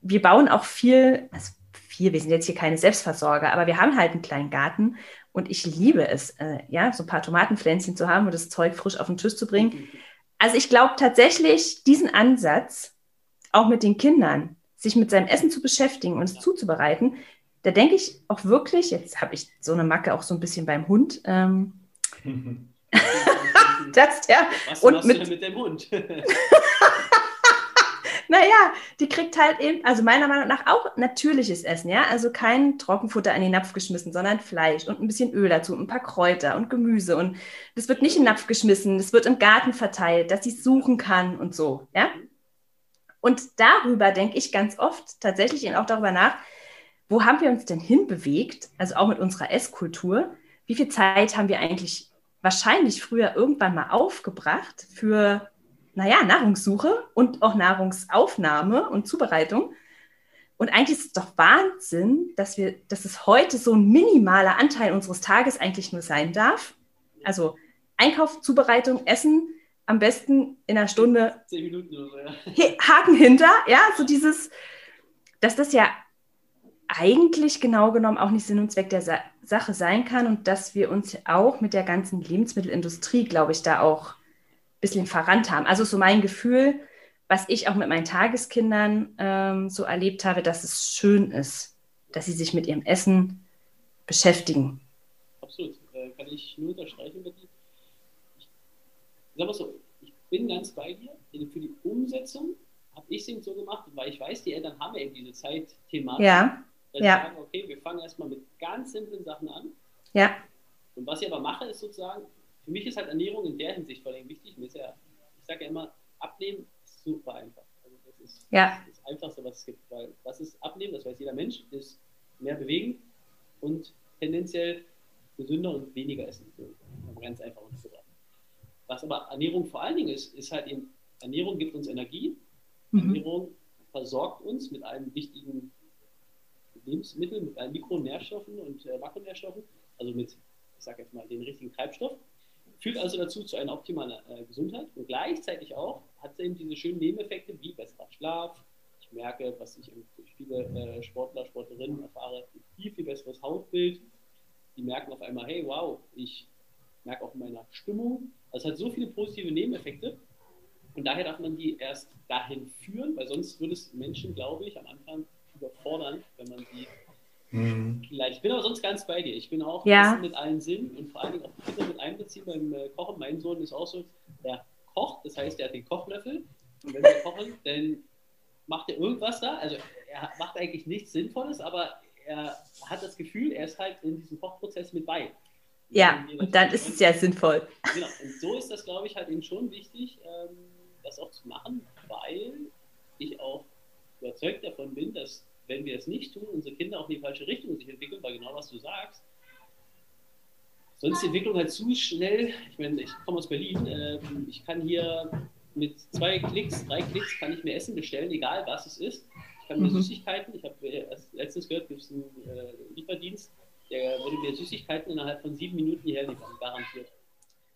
wir bauen auch viel, also viel, wir sind jetzt hier keine Selbstversorger, aber wir haben halt einen kleinen Garten und ich liebe es, äh, ja, so ein paar Tomatenpflänzchen zu haben und das Zeug frisch auf den Tisch zu bringen. Also ich glaube tatsächlich diesen Ansatz, auch mit den Kindern, sich mit seinem Essen zu beschäftigen und es zuzubereiten, da denke ich auch wirklich, jetzt habe ich so eine Macke auch so ein bisschen beim Hund, ähm, dass der Was und mit, mit dem Hund? naja, die kriegt halt eben, also meiner Meinung nach auch natürliches Essen, ja, also kein Trockenfutter in den Napf geschmissen, sondern Fleisch und ein bisschen Öl dazu, ein paar Kräuter und Gemüse und das wird nicht in den Napf geschmissen, das wird im Garten verteilt, dass sie es suchen kann und so, ja. Und darüber denke ich ganz oft tatsächlich auch darüber nach, wo haben wir uns denn hinbewegt, also auch mit unserer Esskultur? Wie viel Zeit haben wir eigentlich wahrscheinlich früher irgendwann mal aufgebracht für, naja, Nahrungssuche und auch Nahrungsaufnahme und Zubereitung? Und eigentlich ist es doch Wahnsinn, dass wir, dass es heute so ein minimaler Anteil unseres Tages eigentlich nur sein darf. Also Einkauf, Zubereitung, Essen, am besten in einer Stunde zehn Minuten oder so, ja. Haken hinter, ja, so dieses, dass das ja eigentlich genau genommen auch nicht Sinn und Zweck der Sa Sache sein kann und dass wir uns auch mit der ganzen Lebensmittelindustrie, glaube ich, da auch ein bisschen verrannt haben. Also so mein Gefühl, was ich auch mit meinen Tageskindern ähm, so erlebt habe, dass es schön ist, dass sie sich mit ihrem Essen beschäftigen. Absolut, äh, kann ich nur unterstreichen mit sag mal so, ich bin ganz bei dir. Für die Umsetzung habe ich es eben so gemacht, weil ich weiß, die Eltern haben ja eben diese Zeitthematik. Ja. Dass ja. sagen, okay, wir fangen erstmal mit ganz simplen Sachen an. Ja. Und was ich aber mache, ist sozusagen, für mich ist halt Ernährung in der Hinsicht vor allem wichtig. Mir ist ja, ich sage ja immer, Abnehmen ist super einfach. Also das ist ja. das Einfachste, was es gibt. Weil was ist Abnehmen, das weiß jeder Mensch, ist mehr bewegen und tendenziell gesünder und weniger essen. So, ganz einfach und so was aber Ernährung vor allen Dingen ist, ist halt eben, Ernährung gibt uns Energie. Mhm. Ernährung versorgt uns mit allen wichtigen Lebensmitteln, mit allen Mikronährstoffen und äh, Makronährstoffen, also mit, ich sage jetzt mal, den richtigen Treibstoff. Führt also dazu zu einer optimalen äh, Gesundheit und gleichzeitig auch hat es eben diese schönen Nebeneffekte wie besserer Schlaf. Ich merke, was ich durch viele äh, Sportler, Sportlerinnen erfahre, viel, viel besseres Hautbild. Die merken auf einmal, hey, wow, ich merke auch in meiner Stimmung, also es hat so viele positive Nebeneffekte und daher darf man die erst dahin führen, weil sonst würde es Menschen, glaube ich, am Anfang überfordern, wenn man sie mhm. vielleicht. Ich bin aber sonst ganz bei dir. Ich bin auch ja. mit allen Sinnen und vor allen Dingen auch Kinder mit einbeziehen beim äh, Kochen. Mein Sohn ist auch so, der kocht, das heißt, er hat den Kochlöffel und wenn wir kochen, dann macht er irgendwas da. Also er macht eigentlich nichts Sinnvolles, aber er hat das Gefühl, er ist halt in diesem Kochprozess mit bei. Ja, und dann ist es ja sinnvoll. Genau, und so ist das, glaube ich, halt eben schon wichtig, ähm, das auch zu machen, weil ich auch überzeugt davon bin, dass, wenn wir es nicht tun, unsere Kinder auch in die falsche Richtung sich entwickeln, weil genau was du sagst, sonst die Entwicklung halt zu schnell. Ich meine, ich komme aus Berlin. Äh, ich kann hier mit zwei Klicks, drei Klicks, kann ich mir Essen bestellen, egal was es ist. Ich kann mir mhm. Süßigkeiten, ich habe letztens gehört, gibt es einen äh, Lieferdienst, der würde mir Süßigkeiten innerhalb von sieben Minuten hierher liefern, garantiert.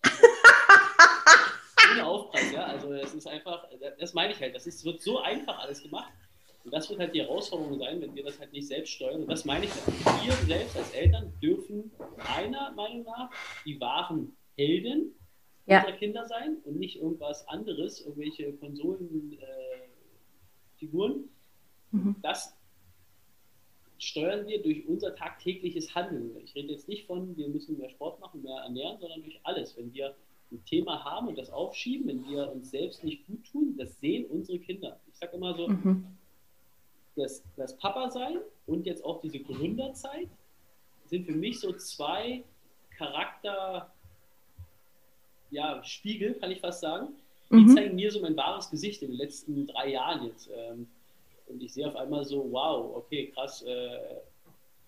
Ohne Aufpreis, ja. Also es ist einfach, das meine ich halt, das ist, wird so einfach alles gemacht. Und das wird halt die Herausforderung sein, wenn wir das halt nicht selbst steuern. Und das meine ich halt. Wir selbst als Eltern dürfen meiner Meinung nach die wahren Helden ja. unserer Kinder sein und nicht irgendwas anderes, irgendwelche Konsolenfiguren. Äh, mhm. Das steuern wir durch unser tagtägliches Handeln. Ich rede jetzt nicht von, wir müssen mehr Sport machen, mehr ernähren, sondern durch alles. Wenn wir ein Thema haben und das aufschieben, wenn wir uns selbst nicht gut tun, das sehen unsere Kinder. Ich sage immer so, mhm. das, das Papa sein und jetzt auch diese Gründerzeit sind für mich so zwei Charakter, ja, Spiegel, kann ich fast sagen. Die mhm. zeigen mir so mein wahres Gesicht in den letzten drei Jahren jetzt. Ähm, und ich sehe auf einmal so, wow, okay, krass. Äh,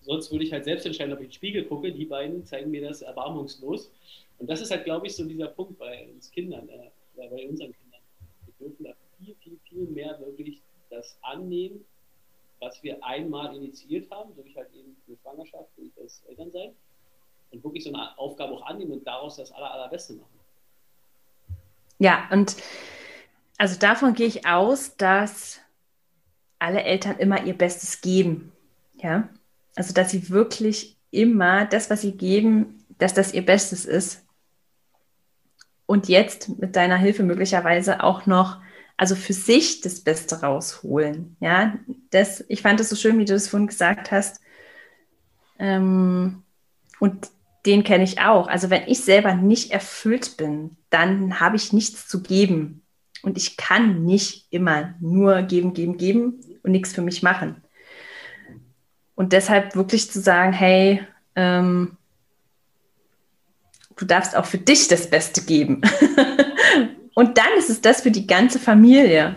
sonst würde ich halt selbst entscheiden, ob ich in den Spiegel gucke. Die beiden zeigen mir das erbarmungslos. Und das ist halt, glaube ich, so dieser Punkt bei uns Kindern, äh, bei unseren Kindern. Wir dürfen da viel, viel, viel mehr wirklich das annehmen, was wir einmal initiiert haben, durch halt eben eine Schwangerschaft, durch das Elternsein. Und wirklich so eine Aufgabe auch annehmen und daraus das aller, allerbeste machen. Ja, und also davon gehe ich aus, dass alle Eltern immer ihr Bestes geben. Ja, also dass sie wirklich immer das, was sie geben, dass das ihr Bestes ist. Und jetzt mit deiner Hilfe möglicherweise auch noch, also für sich das Beste rausholen. Ja, das, ich fand es so schön, wie du das vorhin gesagt hast. Ähm, und den kenne ich auch. Also wenn ich selber nicht erfüllt bin, dann habe ich nichts zu geben. Und ich kann nicht immer nur geben, geben, geben und nichts für mich machen. Und deshalb wirklich zu sagen, hey, ähm, du darfst auch für dich das Beste geben. und dann ist es das für die ganze Familie.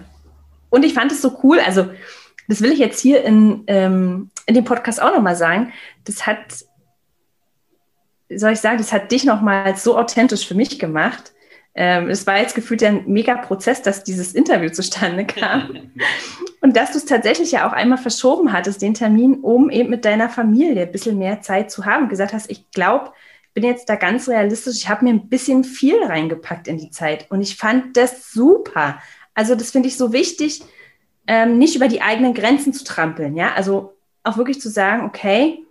Und ich fand es so cool, also das will ich jetzt hier in, ähm, in dem Podcast auch nochmal sagen, das hat, soll ich sagen, das hat dich nochmal so authentisch für mich gemacht, ähm, es war jetzt gefühlt ein mega Prozess, dass dieses Interview zustande kam. Und dass du es tatsächlich ja auch einmal verschoben hattest, den Termin, um eben mit deiner Familie ein bisschen mehr Zeit zu haben. Gesagt hast, ich glaube, ich bin jetzt da ganz realistisch, ich habe mir ein bisschen viel reingepackt in die Zeit. Und ich fand das super. Also das finde ich so wichtig, ähm, nicht über die eigenen Grenzen zu trampeln. Ja, also auch wirklich zu sagen, okay,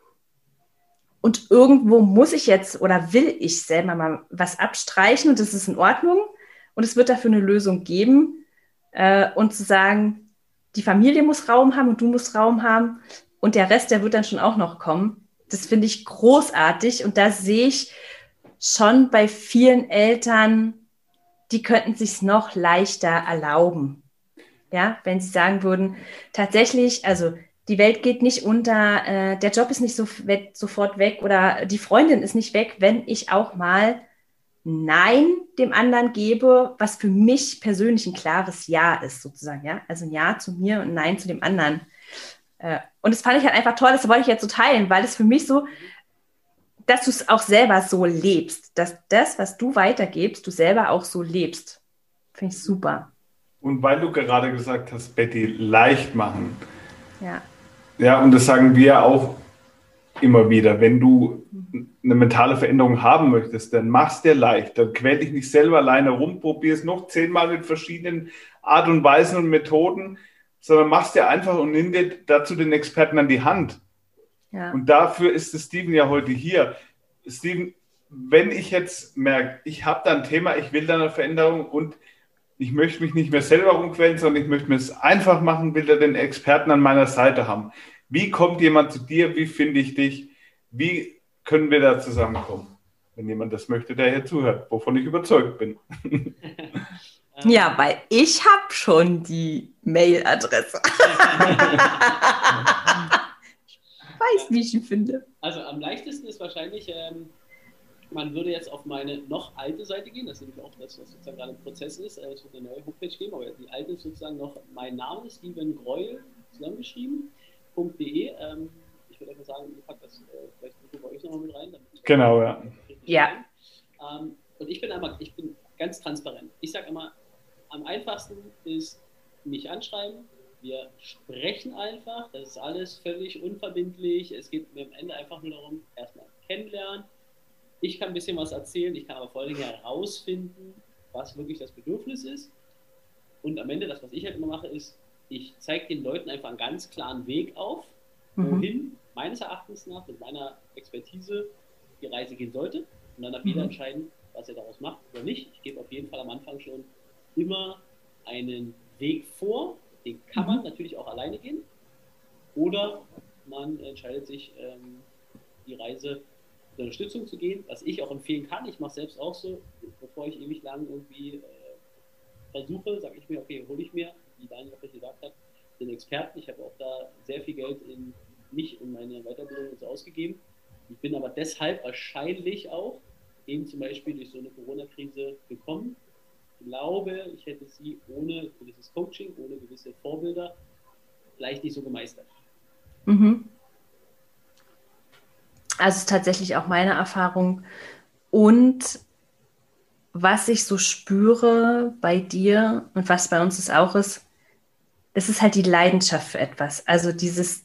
und irgendwo muss ich jetzt oder will ich selber mal was abstreichen und das ist in Ordnung. Und es wird dafür eine Lösung geben. Äh, und zu sagen, die Familie muss Raum haben und du musst Raum haben. Und der Rest, der wird dann schon auch noch kommen. Das finde ich großartig. Und da sehe ich schon bei vielen Eltern, die könnten sich noch leichter erlauben. Ja, wenn sie sagen würden, tatsächlich, also die Welt geht nicht unter, äh, der Job ist nicht so sofort weg oder die Freundin ist nicht weg, wenn ich auch mal Nein dem anderen gebe, was für mich persönlich ein klares Ja ist, sozusagen. Ja? Also ein Ja zu mir und ein Nein zu dem anderen. Äh, und das fand ich halt einfach toll, das wollte ich jetzt so teilen, weil es für mich so, dass du es auch selber so lebst, dass das, was du weitergibst, du selber auch so lebst. Finde ich super. Und weil du gerade gesagt hast, Betty, leicht machen. Ja. Ja, und das sagen wir auch immer wieder. Wenn du eine mentale Veränderung haben möchtest, dann mach's dir leicht. Dann quäl dich nicht selber alleine rum, probier es noch zehnmal mit verschiedenen Art und Weisen und Methoden, sondern mach's dir einfach und nimm dir dazu den Experten an die Hand. Ja. Und dafür ist es Steven ja heute hier. Steven, wenn ich jetzt merke, ich habe da ein Thema, ich will da eine Veränderung und ich möchte mich nicht mehr selber rumquälen, sondern ich möchte mir es einfach machen, will da den Experten an meiner Seite haben. Wie kommt jemand zu dir? Wie finde ich dich? Wie können wir da zusammenkommen? Wenn jemand das möchte, der hier zuhört, wovon ich überzeugt bin. Ja, weil ich habe schon die Mailadresse. ich weiß, wie ich ihn finde. Also am leichtesten ist wahrscheinlich, ähm, man würde jetzt auf meine noch alte Seite gehen. Das ist nämlich auch das, was sozusagen gerade im Prozess ist. Äh, es wird eine neue Homepage geben, aber die alte ist sozusagen noch mein Name, Steven Greuel, zusammengeschrieben. Ähm, ich würde einfach sagen, ihr packt das äh, vielleicht bei euch nochmal mit rein. genau, ja. Ja. Ähm, und ich bin einmal, ich bin ganz transparent. Ich sage immer, am einfachsten ist mich anschreiben. Wir sprechen einfach. Das ist alles völlig unverbindlich. Es geht mir am Ende einfach nur darum, erstmal kennenlernen. Ich kann ein bisschen was erzählen. Ich kann aber vor allen Dingen herausfinden, was wirklich das Bedürfnis ist. Und am Ende, das, was ich halt immer mache, ist, ich zeige den Leuten einfach einen ganz klaren Weg auf, Mhm. wohin meines Erachtens nach mit meiner Expertise die Reise gehen sollte. Und dann darf jeder Mhm. entscheiden, was er daraus macht oder nicht. Ich gebe auf jeden Fall am Anfang schon immer einen Weg vor. Den kann man natürlich auch alleine gehen. Oder man entscheidet sich, ähm, die Reise Unterstützung zu gehen, was ich auch empfehlen kann. Ich mache selbst auch so, bevor ich ewig lang irgendwie äh, versuche, sage ich mir, okay, hole ich mir, wie Daniel auch gesagt hat, den Experten. Ich habe auch da sehr viel Geld in mich und meine Weiterbildung und so ausgegeben. Ich bin aber deshalb wahrscheinlich auch eben zum Beispiel durch so eine Corona-Krise gekommen. Ich glaube, ich hätte sie ohne gewisses Coaching, ohne gewisse Vorbilder vielleicht nicht so gemeistert. Mhm. Also es ist tatsächlich auch meine Erfahrung. Und was ich so spüre bei dir und was bei uns es auch ist, das ist halt die Leidenschaft für etwas. Also dieses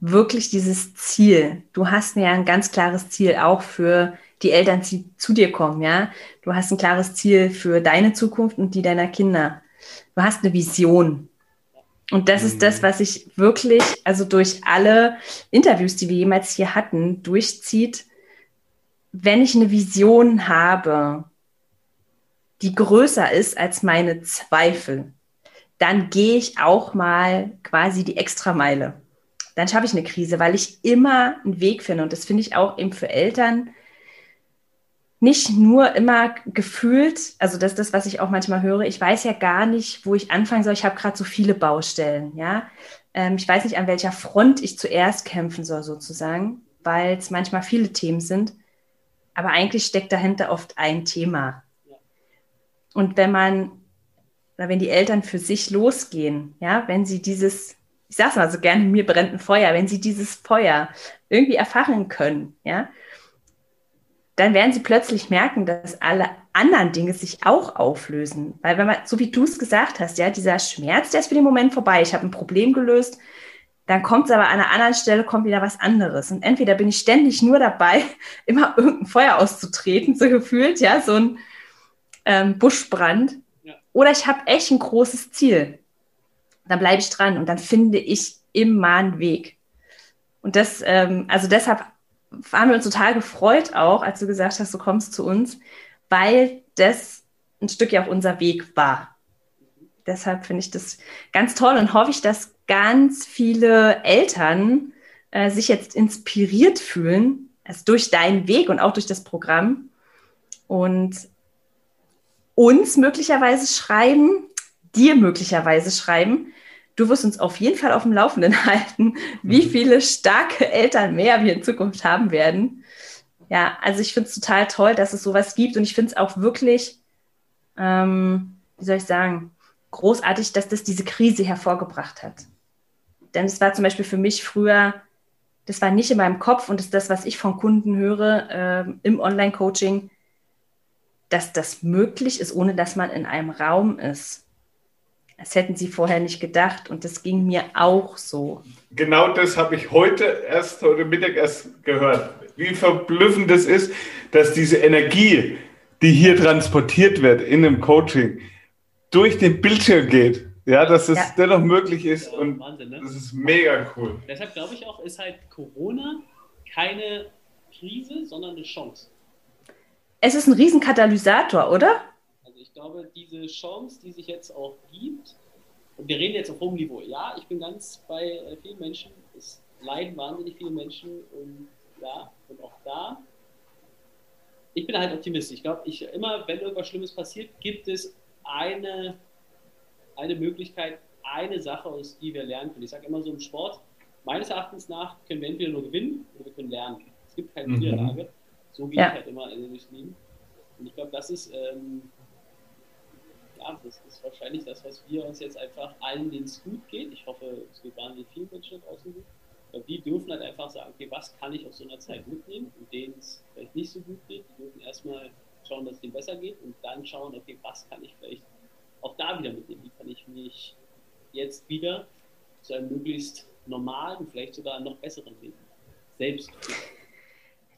wirklich dieses Ziel. Du hast ja ein ganz klares Ziel auch für die Eltern, die zu dir kommen, ja. Du hast ein klares Ziel für deine Zukunft und die deiner Kinder. Du hast eine Vision. Und das ist das, was sich wirklich, also durch alle Interviews, die wir jemals hier hatten, durchzieht. Wenn ich eine Vision habe, die größer ist als meine Zweifel, dann gehe ich auch mal quasi die Extrameile. Dann schaffe ich eine Krise, weil ich immer einen Weg finde. Und das finde ich auch eben für Eltern nicht nur immer gefühlt, also das ist das, was ich auch manchmal höre, ich weiß ja gar nicht, wo ich anfangen soll. Ich habe gerade so viele Baustellen, ja. Ähm, ich weiß nicht, an welcher Front ich zuerst kämpfen soll, sozusagen, weil es manchmal viele Themen sind. Aber eigentlich steckt dahinter oft ein Thema. Und wenn man, oder wenn die Eltern für sich losgehen, ja, wenn sie dieses, ich sag's mal so gerne, mir brennt ein Feuer, wenn sie dieses Feuer irgendwie erfachen können, ja, dann werden sie plötzlich merken, dass alle anderen Dinge sich auch auflösen. Weil wenn man, so wie du es gesagt hast, ja, dieser Schmerz, der ist für den Moment vorbei. Ich habe ein Problem gelöst, dann kommt es aber an einer anderen Stelle, kommt wieder was anderes. Und entweder bin ich ständig nur dabei, immer irgendein Feuer auszutreten, so gefühlt, ja, so ein ähm, Buschbrand. Ja. Oder ich habe echt ein großes Ziel. Dann bleibe ich dran und dann finde ich immer einen Weg. Und das, ähm, also deshalb haben wir uns total gefreut auch, als du gesagt hast, du kommst zu uns, weil das ein Stück ja auch unser Weg war. Deshalb finde ich das ganz toll und hoffe ich, dass ganz viele Eltern äh, sich jetzt inspiriert fühlen, also durch deinen Weg und auch durch das Programm und uns möglicherweise schreiben, dir möglicherweise schreiben, du wirst uns auf jeden Fall auf dem Laufenden halten, wie viele starke Eltern mehr wir in Zukunft haben werden. Ja, also ich finde es total toll, dass es sowas gibt und ich finde es auch wirklich, ähm, wie soll ich sagen, großartig, dass das diese Krise hervorgebracht hat. Denn es war zum Beispiel für mich früher, das war nicht in meinem Kopf und das ist das, was ich von Kunden höre äh, im Online-Coaching, dass das möglich ist, ohne dass man in einem Raum ist. Das hätten sie vorher nicht gedacht und das ging mir auch so. Genau das habe ich heute erst, heute Mittag erst gehört. Wie verblüffend es ist, dass diese Energie, die hier transportiert wird in einem Coaching, durch den Bildschirm geht. Ja, dass es Ja. dennoch möglich ist Ja, und Wahnsinn, ne? das ist mega cool. Deshalb glaube ich auch, ist halt Corona keine Krise, sondern eine Chance. Es ist ein Riesenkatalysator, oder? Ich glaube, diese Chance, die sich jetzt auch gibt, und wir reden jetzt auf hohem Niveau, ja, ich bin ganz bei äh, vielen Menschen, es leiden wahnsinnig viele Menschen und ja, und auch da, ich bin halt Optimist. Ich glaube, ich immer, wenn irgendwas Schlimmes passiert, gibt es eine, eine Möglichkeit, eine Sache, aus die wir lernen können. Ich sage immer so im Sport, meines Erachtens nach können wir entweder nur gewinnen oder wir können lernen. Es gibt keine Mhm. Niederlage. So gehe Ja. ich halt immer durchs Leben. Und ich glaube, das ist, ähm, ja, das ist wahrscheinlich das, was wir uns jetzt einfach allen, denen es gut geht. Ich hoffe, es geht wahnsinnig vielen Menschen draußen gut. die dürfen halt einfach sagen, okay, was kann ich aus so einer Zeit mitnehmen und denen es vielleicht nicht so gut geht, die dürfen erstmal schauen, dass es denen besser geht und dann schauen, okay, was kann ich vielleicht auch da wieder mitnehmen, wie kann ich mich jetzt wieder zu einem möglichst normalen, vielleicht sogar noch besseren Leben selbst.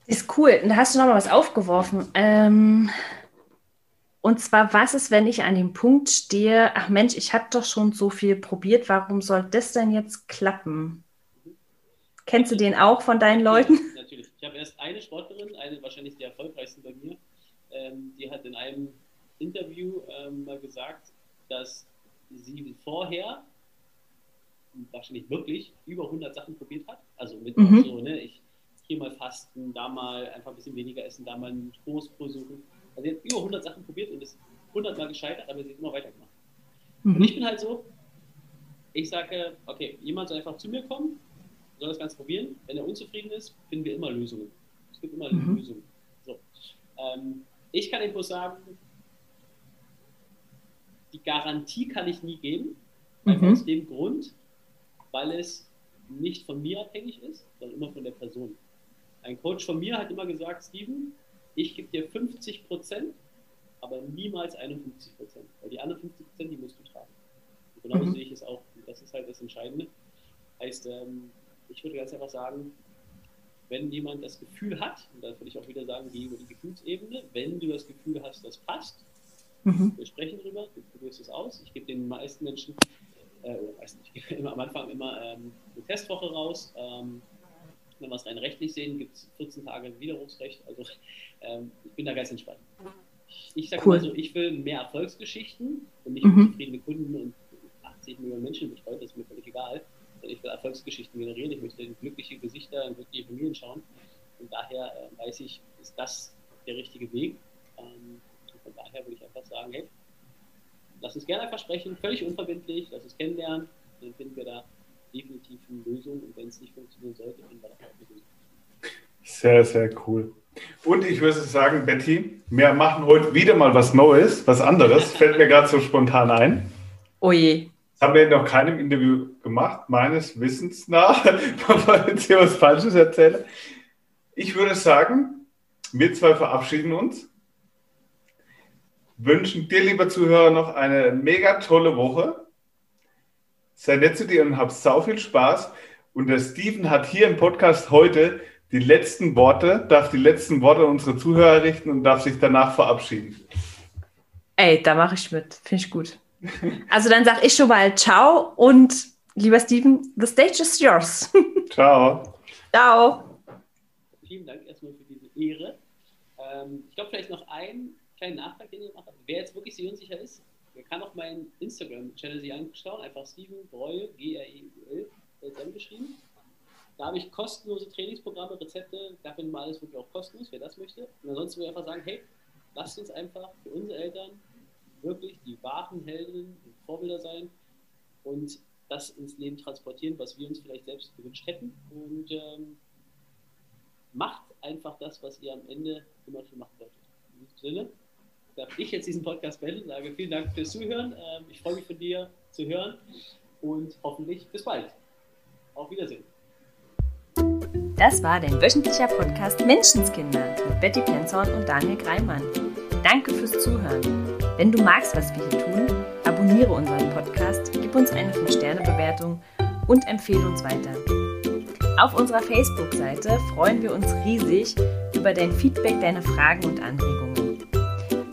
Das ist cool. Und da hast du noch mal was aufgeworfen. Ähm, und zwar, was ist, wenn ich an dem Punkt stehe, ach Mensch, ich habe doch schon so viel probiert, warum soll das denn jetzt klappen? Kennst du den auch von deinen Leuten? Ja, natürlich. Ich habe erst eine Sportlerin, eine wahrscheinlich die erfolgreichste bei mir, ähm, die hat in einem Interview ähm, mal gesagt, dass sie vorher wahrscheinlich wirklich über 100 Sachen probiert hat. Also mit mhm. so, ne, ich hier mal fasten, da mal einfach ein bisschen weniger essen, da mal einen Toast versuchen. Also sie hat über 100 Sachen probiert und ist 100 Mal gescheitert, aber sie hat immer weitergemacht. Mhm. Und ich bin halt so, ich sage, okay, jemand soll einfach zu mir kommen, soll das Ganze probieren. Wenn er unzufrieden ist, finden wir immer Lösungen. Es gibt immer mhm. Lösungen. So. Ähm, ich kann dem bloß sagen, die Garantie kann ich nie geben, mhm. aus dem Grund, weil es nicht von mir abhängig ist, sondern immer von der Person. Ein Coach von mir hat immer gesagt, Steven, ich gebe dir 50 Prozent, aber niemals 51 Prozent, weil die anderen 50 Prozent, die musst du tragen. Und genau mhm. sehe ich es auch. Und das ist halt das Entscheidende. Heißt, ähm, ich würde ganz einfach sagen, wenn jemand das Gefühl hat, und da würde ich auch wieder sagen, die über die Gefühlsebene, wenn du das Gefühl hast, das passt, mhm. wir sprechen drüber, du probierst es aus. Ich gebe den meisten Menschen, äh, oder meisten, ich gebe immer am Anfang immer ähm, eine Testwoche raus. Ähm, wenn wir es rein rechtlich sehen, gibt es 14 Tage Widerrufsrecht. Also ähm, ich bin da ganz entspannt. Ich sage cool. mal so, ich will mehr Erfolgsgeschichten und nicht mhm. zufriedene Kunden und 80 Millionen Menschen betreut, das ist mir völlig egal. Sondern ich will Erfolgsgeschichten generieren, ich möchte in glückliche Gesichter, in glückliche Familien schauen. Und daher äh, weiß ich, ist das der richtige Weg. Ähm, von daher würde ich einfach sagen, hey, lass uns gerne einfach sprechen, völlig unverbindlich, lass uns kennenlernen, dann finden wir da definitiv eine Lösung und wenn es nicht funktionieren sollte, finden wir da auch eine Lösung. Sehr, sehr cool. Und ich würde sagen, Betty, wir machen heute wieder mal was Neues, was anderes. Fällt mir gerade so spontan ein. Oje. Das haben wir in noch keinem Interview gemacht, meines Wissens nach, bevor ich jetzt hier was Falsches erzähle. Ich würde sagen, wir zwei verabschieden uns. Wünschen dir, lieber Zuhörer, noch eine mega tolle Woche. Sei nett zu dir und hab sau viel Spaß. Und der Steven hat hier im Podcast heute die letzten Worte, darf die letzten Worte an unsere Zuhörer richten und darf sich danach verabschieden. Ey, da mache ich mit. Finde ich gut. Also dann sage ich schon mal Ciao und lieber Steven, the stage is yours. Ciao. Ciao. Vielen Dank erstmal für diese Ehre. Ähm, ich glaube, vielleicht noch einen kleinen Nachtrag, den ihr macht. Wer jetzt wirklich so unsicher ist, der kann auch meinen Instagram-Channel sich anschauen. Einfach Steven Breul, G-R-E-U-L, zusammengeschrieben. Da habe ich kostenlose Trainingsprogramme, Rezepte, da finden wir alles wirklich auch kostenlos, wer das möchte. Und ansonsten würde ich einfach sagen, hey, lasst uns einfach für unsere Eltern wirklich die wahren Heldinnen und Vorbilder sein und das ins Leben transportieren, was wir uns vielleicht selbst gewünscht hätten. Und ähm, macht einfach das, was ihr am Ende immer schon machen wolltet. In diesem Sinne darf ich jetzt diesen Podcast beenden. Sage vielen Dank fürs Zuhören. Ähm, ich freue mich von dir zu hören und hoffentlich bis bald. Auf Wiedersehen. Das war dein wöchentlicher Podcast Menschenskinder mit Betty Penzorn und Daniel Greimann. Danke fürs Zuhören. Wenn du magst, was wir hier tun, abonniere unseren Podcast, gib uns eine 5-Sterne-Bewertung und empfehle uns weiter. Auf unserer Facebook-Seite freuen wir uns riesig über dein Feedback, deine Fragen und Anregungen.